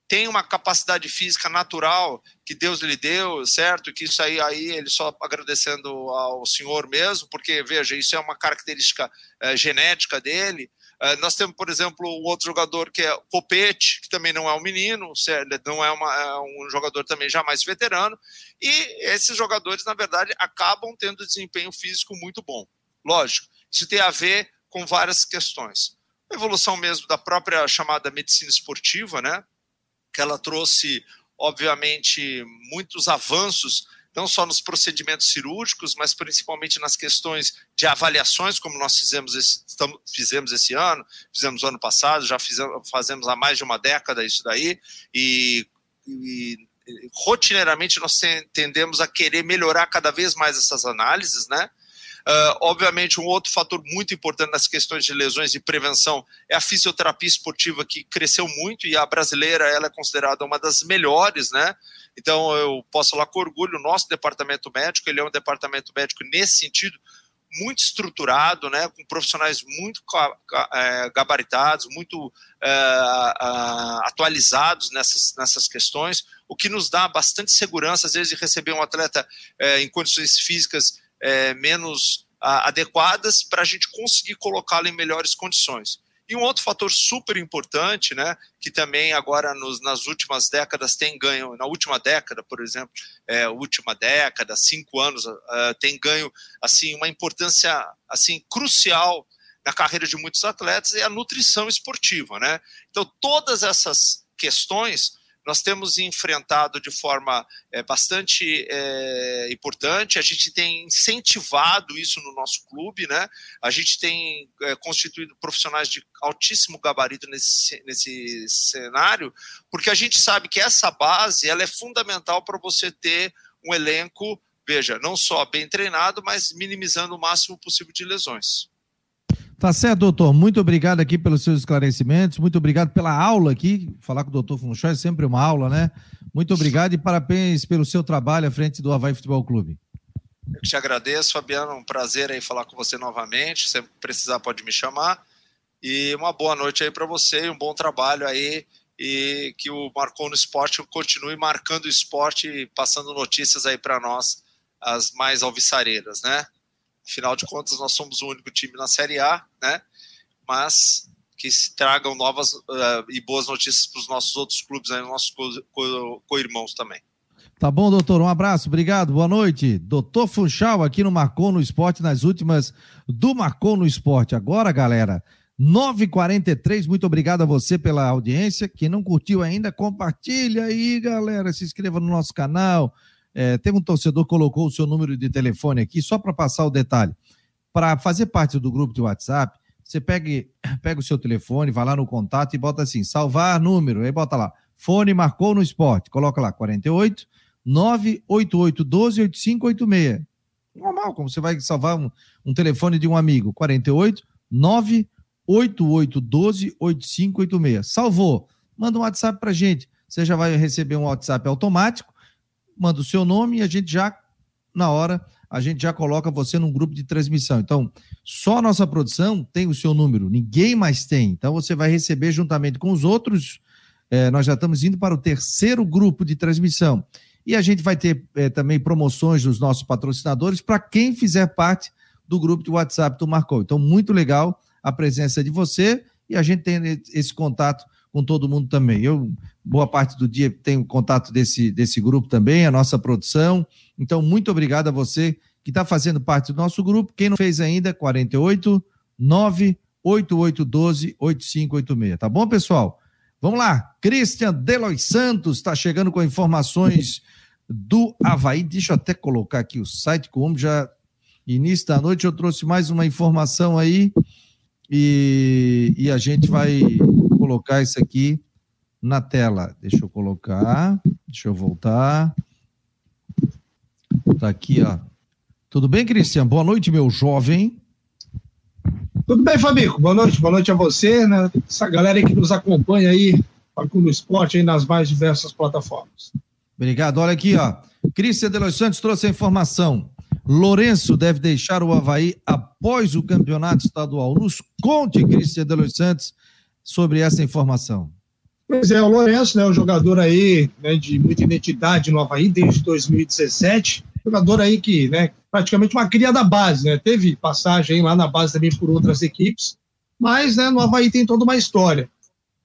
tem uma capacidade física natural que Deus lhe deu, certo? Que isso aí, aí ele só agradecendo ao Senhor mesmo, porque, veja, isso é uma característica é, genética dele. É, nós temos, por exemplo, um outro jogador que é Copete, que também não é um menino, certo? não é, uma, é um jogador também já mais veterano, e esses jogadores, na verdade, acabam tendo desempenho físico muito bom. Lógico, isso tem a ver com várias questões. A evolução mesmo da própria chamada medicina esportiva, né? que ela trouxe, obviamente, muitos avanços, não só nos procedimentos cirúrgicos, mas principalmente nas questões de avaliações, como nós fizemos esse, fizemos esse ano, fizemos ano passado, já fizemos, fazemos há mais de uma década isso daí, e, e rotineiramente nós tendemos a querer melhorar cada vez mais essas análises, né? Uh, obviamente, um outro fator muito importante nas questões de lesões e prevenção é a fisioterapia esportiva, que cresceu muito e a brasileira ela é considerada uma das melhores, né? Então, eu posso falar com orgulho, o nosso departamento médico, ele é um departamento médico nesse sentido, muito estruturado, né, com profissionais muito é, gabaritados, muito é, atualizados nessas, nessas questões, o que nos dá bastante segurança, às vezes, de receber um atleta é, em condições físicas é, menos a, adequadas para a gente conseguir colocá-lo em melhores condições. E um outro fator super importante, né, que também agora nos, nas últimas décadas tem ganho, na última década, por exemplo, é, última década, cinco anos, uh, tem ganho assim uma importância assim crucial na carreira de muitos atletas é a nutrição esportiva, né? Então todas essas questões nós temos enfrentado de forma é, bastante é, importante, a gente tem incentivado isso no nosso clube, né? a gente tem é, constituído profissionais de altíssimo gabarito nesse, nesse cenário, porque a gente sabe que essa base ela é fundamental para você ter um elenco, veja, não só bem treinado, mas minimizando o máximo possível de lesões. Tá certo, doutor. Muito obrigado aqui pelos seus esclarecimentos. Muito obrigado pela aula aqui. Falar com o doutor Funchal é sempre uma aula, né? Muito obrigado e parabéns pelo seu trabalho à frente do Havaí Futebol Clube. Eu te agradeço, Fabiano. Um prazer aí falar com você novamente. Se precisar, pode me chamar. E uma boa noite aí para você e um bom trabalho aí. E que o Marcou no Esporte continue marcando o esporte e passando notícias aí para nós, as mais alvissareiras, né? Afinal de contas, nós somos o único time na Série A, né? Mas que se tragam novas uh, e boas notícias para os nossos outros clubes, aí, nossos co-irmãos co também. Tá bom, doutor. Um abraço, obrigado, boa noite. Doutor Funchal aqui no Marcou no Esporte, nas últimas do Marcou no Esporte. Agora, galera, 9h43, muito obrigado a você pela audiência. Quem não curtiu ainda, compartilha aí, galera. Se inscreva no nosso canal, é, tem um torcedor que colocou o seu número de telefone aqui, só para passar o detalhe. Para fazer parte do grupo de WhatsApp, você pega, pega o seu telefone, vai lá no contato e bota assim, salvar número, aí bota lá, fone marcou no esporte, coloca lá 48 988 12 8586. Normal, como você vai salvar um, um telefone de um amigo, 48 988 12 8586. Salvou. Manda um WhatsApp para gente. Você já vai receber um WhatsApp automático manda o seu nome e a gente já, na hora, a gente já coloca você num grupo de transmissão. Então, só a nossa produção tem o seu número, ninguém mais tem. Então, você vai receber juntamente com os outros. É, nós já estamos indo para o terceiro grupo de transmissão. E a gente vai ter é, também promoções dos nossos patrocinadores para quem fizer parte do grupo de WhatsApp do Marcou. Então, muito legal a presença de você e a gente tem esse contato com todo mundo também. Eu, boa parte do dia, tenho contato desse, desse grupo também, a nossa produção. Então, muito obrigado a você que está fazendo parte do nosso grupo. Quem não fez ainda, 48 98812 8586. Tá bom, pessoal? Vamos lá. Christian Delois Santos está chegando com informações do Havaí. Deixa eu até colocar aqui o site, como já início da noite eu trouxe mais uma informação aí e, e a gente vai colocar isso aqui na tela. Deixa eu colocar, deixa eu voltar. Tá aqui, ó. Tudo bem, Cristian? Boa noite, meu jovem. Tudo bem, Fabico? Boa noite, boa noite a você, né? Essa galera aí que nos acompanha aí, no esporte aí nas mais diversas plataformas. Obrigado. Olha aqui, ó. Cristian de Los Santos trouxe a informação. Lourenço deve deixar o Havaí após o campeonato estadual. Nos conte, Cristian de Los Santos, sobre essa informação. Pois é, o Lourenço, né, o jogador aí né, de muita identidade no Havaí desde 2017, jogador aí que, né, praticamente uma cria da base, né, teve passagem lá na base também por outras equipes, mas, né, no Havaí tem toda uma história.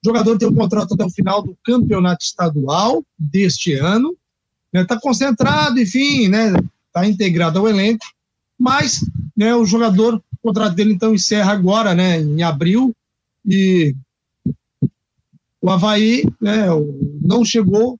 O jogador tem um contrato até o final do campeonato estadual deste ano, está né, concentrado, enfim, né, está integrado ao elenco, mas né, o jogador, o contrato dele então encerra agora, né, em abril, e o Havaí né, não chegou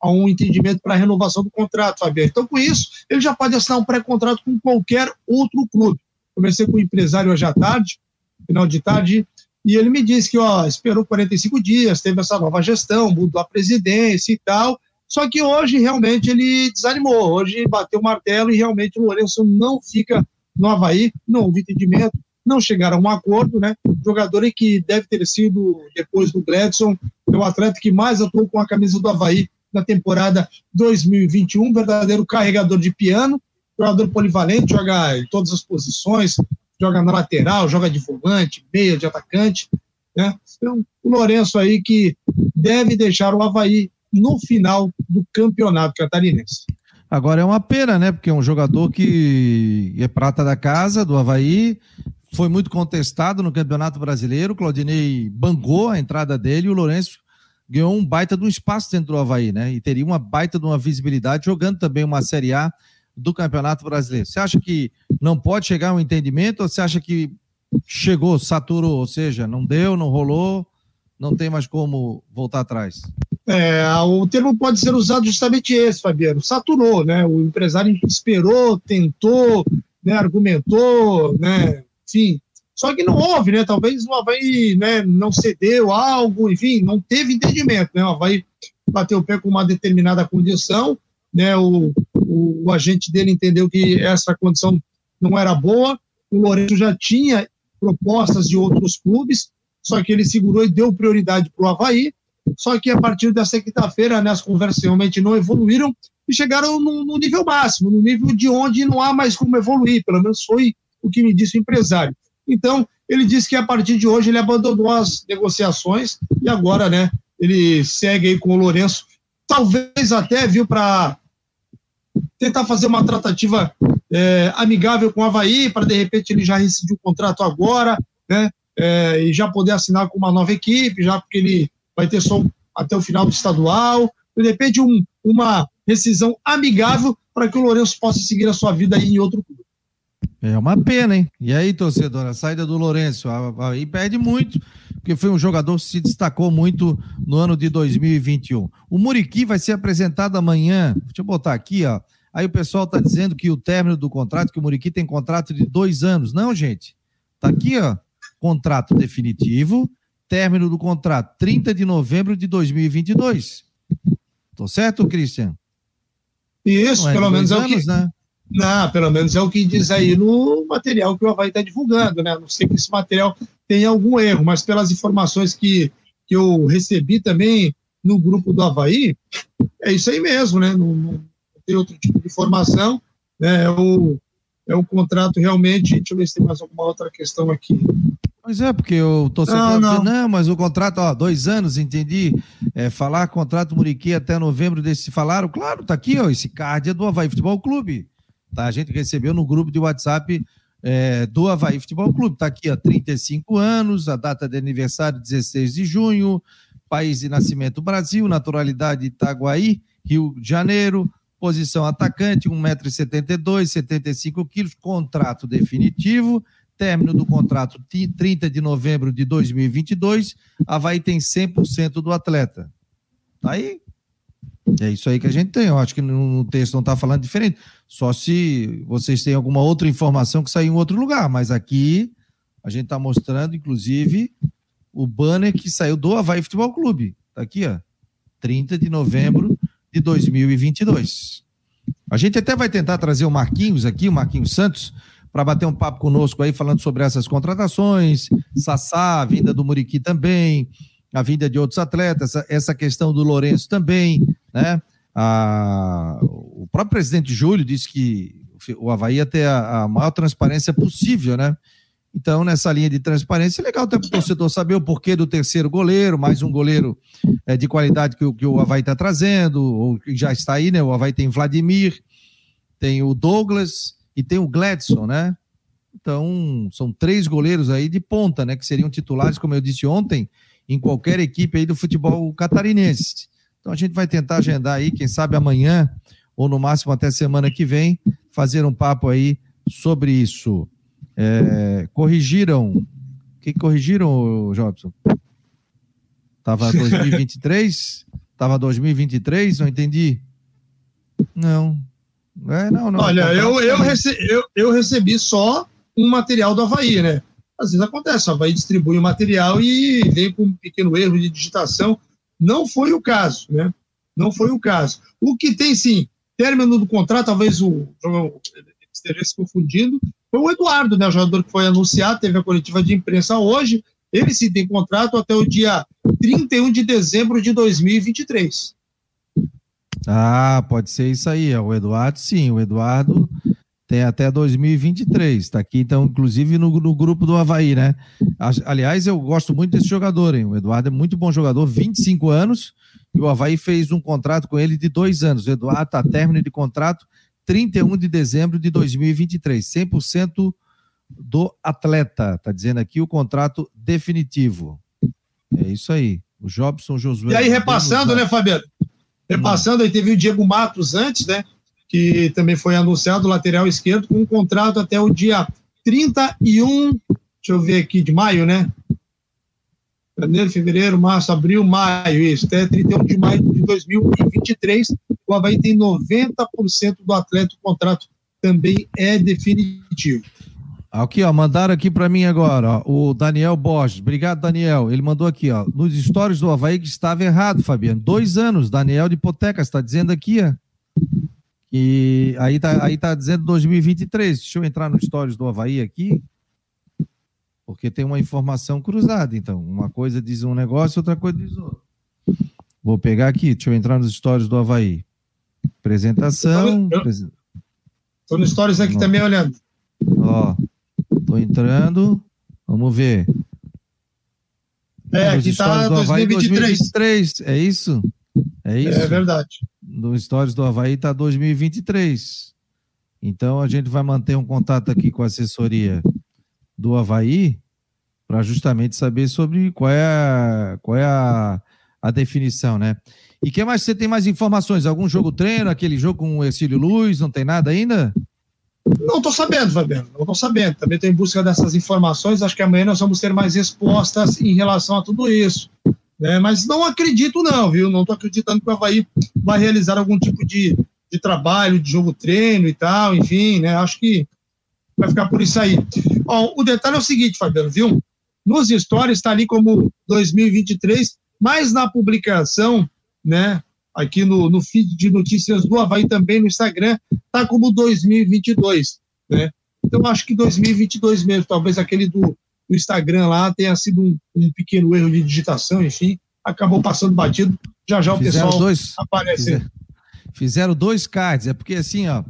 a um entendimento para a renovação do contrato, Fabiano. Então, com isso, ele já pode assinar um pré-contrato com qualquer outro clube. Comecei com o empresário hoje à tarde, final de tarde, e ele me disse que ó, esperou 45 dias, teve essa nova gestão, mudou a presidência e tal, só que hoje realmente ele desanimou, hoje bateu o martelo e realmente o Lourenço não fica no Havaí, não houve entendimento, não chegaram a um acordo, né? Jogador que deve ter sido, depois do Gladson, o atleta que mais atuou com a camisa do Havaí na temporada 2021, verdadeiro carregador de piano, jogador polivalente, joga em todas as posições, joga na lateral, joga de volante, meia de atacante, né? Então, o Lourenço aí que deve deixar o Havaí no final do campeonato catarinense. Agora é uma pena, né? Porque é um jogador que é prata da casa, do Havaí, foi muito contestado no Campeonato Brasileiro. Claudinei bangou a entrada dele e o Lourenço ganhou um baita de um espaço dentro do Havaí, né? E teria uma baita de uma visibilidade jogando também uma Série A do Campeonato Brasileiro. Você acha que não pode chegar a um entendimento ou você acha que chegou, saturou, ou seja, não deu, não rolou, não tem mais como voltar atrás? É, o termo pode ser usado justamente esse, Fabiano. Saturou, né? O empresário esperou, tentou, né, argumentou, né, sim. Só que não houve, né? Talvez o Havaí né, não cedeu algo, enfim, não teve entendimento, né? O Havaí bateu o pé com uma determinada condição, né? O, o, o agente dele entendeu que essa condição não era boa, o Lourenço já tinha propostas de outros clubes, só que ele segurou e deu prioridade para o Havaí, só que a partir dessa quinta-feira, né, as conversas realmente não evoluíram e chegaram no, no, nível máximo, no nível de onde não há mais como evoluir, pelo menos foi o que me disse o empresário. Então, ele disse que a partir de hoje ele abandonou as negociações e agora, né, ele segue aí com o Lourenço, talvez até, viu, para tentar fazer uma tratativa é, amigável com o Havaí, para de repente ele já rescindir o contrato agora, né, é, e já poder assinar com uma nova equipe, já porque ele vai ter só até o final do estadual, de repente um, uma rescisão amigável para que o Lourenço possa seguir a sua vida aí em outro clube. É uma pena, hein? E aí, torcedor, a saída do Lourenço aí perde muito, porque foi um jogador que se destacou muito no ano de 2021. O Muriqui vai ser apresentado amanhã. Deixa eu botar aqui, ó. Aí o pessoal tá dizendo que o término do contrato, que o Muriqui tem contrato de dois anos. Não, gente. Tá aqui, ó. Contrato definitivo, término do contrato, 30 de novembro de 2022. Tô certo, Christian? Isso, é pelo menos é o que... né? Não, pelo menos é o que diz aí no material que o Havaí está divulgando, né? Não sei que esse material tenha algum erro, mas pelas informações que, que eu recebi também no grupo do Havaí, é isso aí mesmo, né? Não, não tem outro tipo de informação, né? É o, é o contrato realmente. Deixa eu ver se tem mais alguma outra questão aqui. Pois é, porque eu tô não, não. não, mas o contrato, ó, dois anos, entendi. É, falar contrato Muriqui até novembro desse. Falaram, claro, tá aqui, ó, esse card é do Havaí Futebol Clube. Tá? A gente recebeu no grupo de WhatsApp é, do Havaí Futebol Clube. Está aqui, há 35 anos, a data de aniversário 16 de junho, país de nascimento Brasil, naturalidade Itaguaí, Rio de Janeiro, posição atacante, 1,72m, 75 quilos, contrato definitivo, término do contrato 30 de novembro de 2022, Havaí tem 100% do atleta. Tá aí, é isso aí que a gente tem. Eu acho que no texto não está falando diferente. Só se vocês têm alguma outra informação que saiu em outro lugar. Mas aqui a gente está mostrando, inclusive, o banner que saiu do Havaí Futebol Clube. Está aqui, ó. 30 de novembro de 2022. A gente até vai tentar trazer o Marquinhos aqui, o Marquinhos Santos, para bater um papo conosco aí, falando sobre essas contratações, Sassá, a vinda do Muriqui também, a vinda de outros atletas, essa questão do Lourenço também, né? A, o próprio presidente Júlio disse que o Havaí ia ter a, a maior transparência possível, né? Então, nessa linha de transparência, é legal até para o torcedor saber o porquê do terceiro goleiro, mais um goleiro é, de qualidade que, que o Havaí está trazendo, ou que já está aí, né? O Havaí tem Vladimir, tem o Douglas e tem o Gladson, né? Então, são três goleiros aí de ponta, né? Que seriam titulares, como eu disse ontem, em qualquer equipe aí do futebol catarinense. Então, a gente vai tentar agendar aí, quem sabe amanhã, ou no máximo até semana que vem, fazer um papo aí sobre isso. É, corrigiram. O que corrigiram, Jobson? Tava 2023? Tava 2023? Não entendi. Não. É, não, não. Olha, eu, eu, rece, eu, eu recebi só um material do Havaí, né? Às vezes acontece, o Havaí distribui o material e vem com um pequeno erro de digitação. Não foi o caso, né? Não foi o caso. O que tem, sim, término do contrato, talvez o, esteja se confundindo, foi o Eduardo, né, o jogador que foi anunciado, teve a coletiva de imprensa hoje, ele sim tem contrato até o dia 31 de dezembro de 2023. Ah, pode ser isso aí, o Eduardo sim, o Eduardo tem até 2023, está aqui então, inclusive no, no, grupo do Havaí, né? Aliás, eu gosto muito desse jogador, hein? O Eduardo é muito bom jogador, 25 anos, e o Havaí fez um contrato com ele de dois anos. O Eduardo está término de contrato 31 de dezembro de 2023. 100% do atleta. Está dizendo aqui o contrato definitivo. É isso aí. O Jobson Josué. E aí, repassando, né, Fabiano? Repassando, aí teve o Diego Matos antes, né? Que também foi anunciado, lateral esquerdo, com um contrato até o dia 31, deixa eu ver aqui, de maio, né? janeiro, fevereiro, março, abril, maio, isso, até 31 de maio de 2023. O Havaí tem 90% do atleta, o contrato também é definitivo. Aqui, ó, mandaram aqui para mim agora, ó, o Daniel Borges. Obrigado, Daniel. Ele mandou aqui, ó, nos stories do Havaí que estava errado, Fabiano. Dois anos, Daniel de Hipoteca, está dizendo aqui, ó. E aí tá, aí tá dizendo 2023. Deixa eu entrar nos stories do Havaí aqui porque tem uma informação cruzada. Então, uma coisa diz um negócio, outra coisa diz outro. Vou pegar aqui, deixa eu entrar nos stories do Havaí. Apresentação. Estou no stories aqui também olhando. Ó, tô entrando. Vamos ver. É, aqui está 2023. 2023. É isso? É isso? É verdade. No stories do Havaí está 2023. Então a gente vai manter um contato aqui com a assessoria do Havaí para justamente saber sobre qual é a, qual é a, a definição, né? E que mais você tem mais informações? Algum jogo treino, aquele jogo com o Exílio Luz, não tem nada ainda? Não estou sabendo, Fabiano, não estou sabendo. Também estou em busca dessas informações. Acho que amanhã nós vamos ter mais respostas em relação a tudo isso. Né? Mas não acredito, não, viu? Não estou acreditando que o Havaí vai realizar algum tipo de, de trabalho, de jogo treino e tal, enfim, né? Acho que vai ficar por isso aí. Ó, o detalhe é o seguinte, Fabiano, viu? Nos stories está ali como 2023, mas na publicação, né, aqui no, no feed de notícias do Havaí também no Instagram, está como 2022, né? Então acho que 2022 mesmo, talvez aquele do, do Instagram lá tenha sido um, um, pequeno erro de digitação, enfim, acabou passando batido. Já já o fizeram pessoal dois, aparece. Fizeram, fizeram dois cards, é porque assim, ó,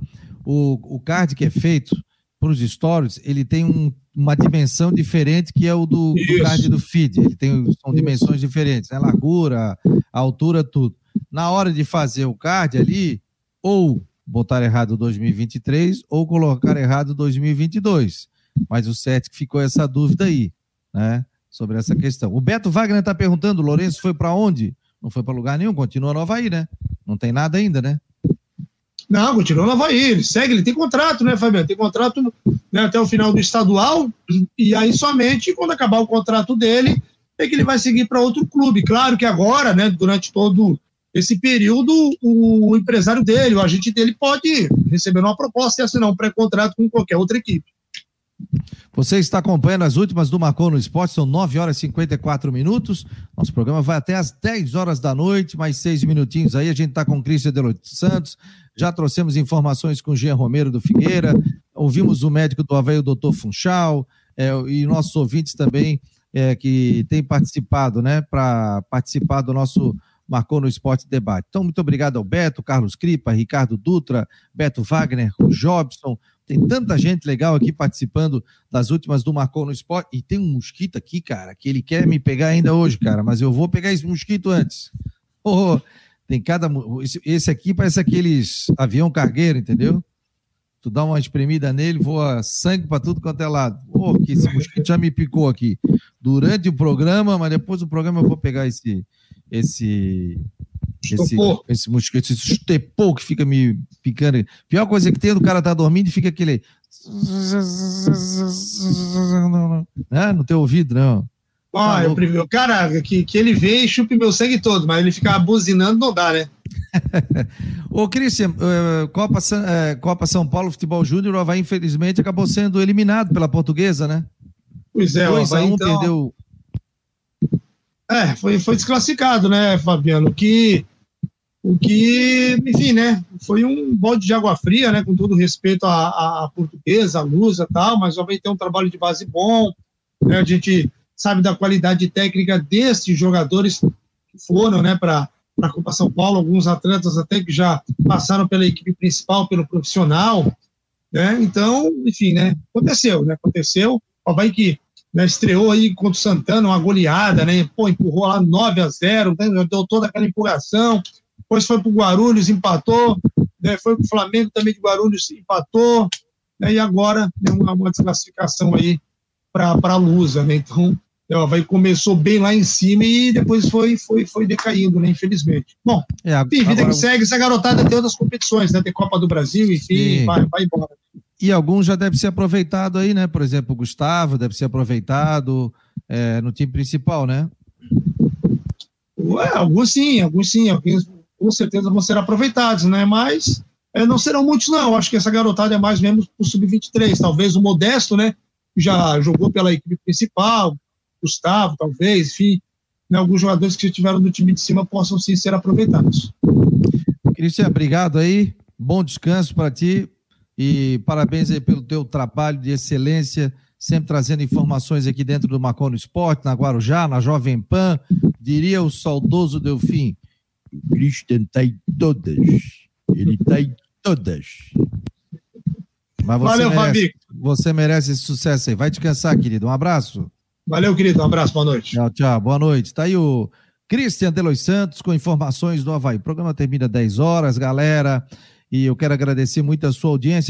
o, o card que é feito para os stories, ele tem um, uma dimensão diferente que é o do, do card do feed. Ele tem são dimensões diferentes, né? Largura, altura, tudo. Na hora de fazer o card ali, ou botar errado 2023 ou colocar errado 2022. Mas o que ficou essa dúvida aí, né? Sobre essa questão. O Beto Wagner está perguntando: Lourenço foi para onde? Não foi para lugar nenhum, continua no Havaí, né? Não tem nada ainda, né? Não, continua no Havaí, ele segue, ele tem contrato, né, Fabiano? Tem contrato né, até o final do estadual, e aí somente quando acabar o contrato dele é que ele vai seguir para outro clube. Claro que agora, né, durante todo esse período, o empresário dele, o agente dele pode receber uma proposta e assinar um pré-contrato com qualquer outra equipe. Você está acompanhando as últimas do Marcou no Esporte, são 9 horas e 54 minutos. Nosso programa vai até às 10 horas da noite, mais seis minutinhos aí. A gente está com o Cristian de Santos, já trouxemos informações com o Jean Romero do Figueira, ouvimos o médico do Havaí, o doutor Funchal, é, e nossos ouvintes também é, que têm participado, né, para participar do nosso Marcou no Esporte Debate. Então, muito obrigado ao Beto, Carlos Cripa, Ricardo Dutra, Beto Wagner, o Jobson, Tem tanta gente legal aqui participando das últimas do Marcou no Esporte. E tem um mosquito aqui, cara, que ele quer me pegar ainda hoje, cara, mas eu vou pegar esse mosquito antes. Oh, tem cada. Esse aqui parece aqueles avião cargueiro, entendeu? Tu dá uma espremida nele, voa sangue para tudo quanto é lado. Oh, que esse mosquito já me picou aqui. Durante o programa, mas depois do programa eu vou pegar esse. Esse esse, esse mosquito, esse estepou que fica me picando. Pior coisa que tem, o cara tá dormindo e fica aquele. Né? No teu ouvido, não. Ah, tá eu, cara, que, que ele vem e chupe meu sangue todo, mas ele ficar buzinando não dá, né? Ô, Cristian, uh, Copa, uh, Copa São Paulo Futebol Júnior, o Havaí, infelizmente, acabou sendo eliminado pela portuguesa, né? Pois é, 2 o Havaí, um, então... perdeu. É, foi, foi desclassificado, né, Fabiano? Que o que, enfim, né, foi um balde de água fria, né, com todo respeito à, à portuguesa, à lusa e tal, mas vai ter um trabalho de base bom, né, a gente sabe da qualidade técnica desses jogadores que foram, né, para a Copa São Paulo, alguns atletas até que já passaram pela equipe principal, pelo profissional, né, então, enfim, né, aconteceu, né, aconteceu, ó, vai que né, estreou aí contra o Santana, uma goleada, né, pô, empurrou lá 9 a 0, né, deu toda aquela empolgação, depois foi para o Guarulhos, empatou, né, foi para o Flamengo também de Guarulhos, empatou, né, e agora né, uma, uma desclassificação aí para a Lusa, né, então ó, vai, começou bem lá em cima e depois foi, foi, foi decaindo, né, infelizmente. Bom, é, enfim, vida que segue, essa garotada tem outras competições, né, tem Copa do Brasil, enfim, vai, vai embora. E alguns já devem ser aproveitado aí, né, por exemplo, o Gustavo deve ser aproveitado é, no time principal, né? Ué, alguns sim, alguns sim, alguns com certeza vão ser aproveitados, né? Mas é, não serão muitos, não. Acho que essa garotada é mais mesmo o sub-23. Talvez o Modesto, né? Já jogou pela equipe principal, Gustavo, talvez, enfim. Né, alguns jogadores que estiveram no time de cima possam sim ser aproveitados. Cristian, obrigado aí. Bom descanso para ti e parabéns aí pelo teu trabalho de excelência, sempre trazendo informações aqui dentro do Macono Esporte, na Guarujá, na Jovem Pan, diria o saudoso Delfim. O Christian tem todas. Ele tem todas. Mas você Valeu, merece, Fabi. Você merece esse sucesso aí. Vai descansar, querido. Um abraço. Valeu, querido. Um abraço. Boa noite. Tchau, tchau. Boa noite. Tá aí o Christian Delois Santos com informações do Havaí. O programa termina 10 horas, galera. E eu quero agradecer muito a sua audiência.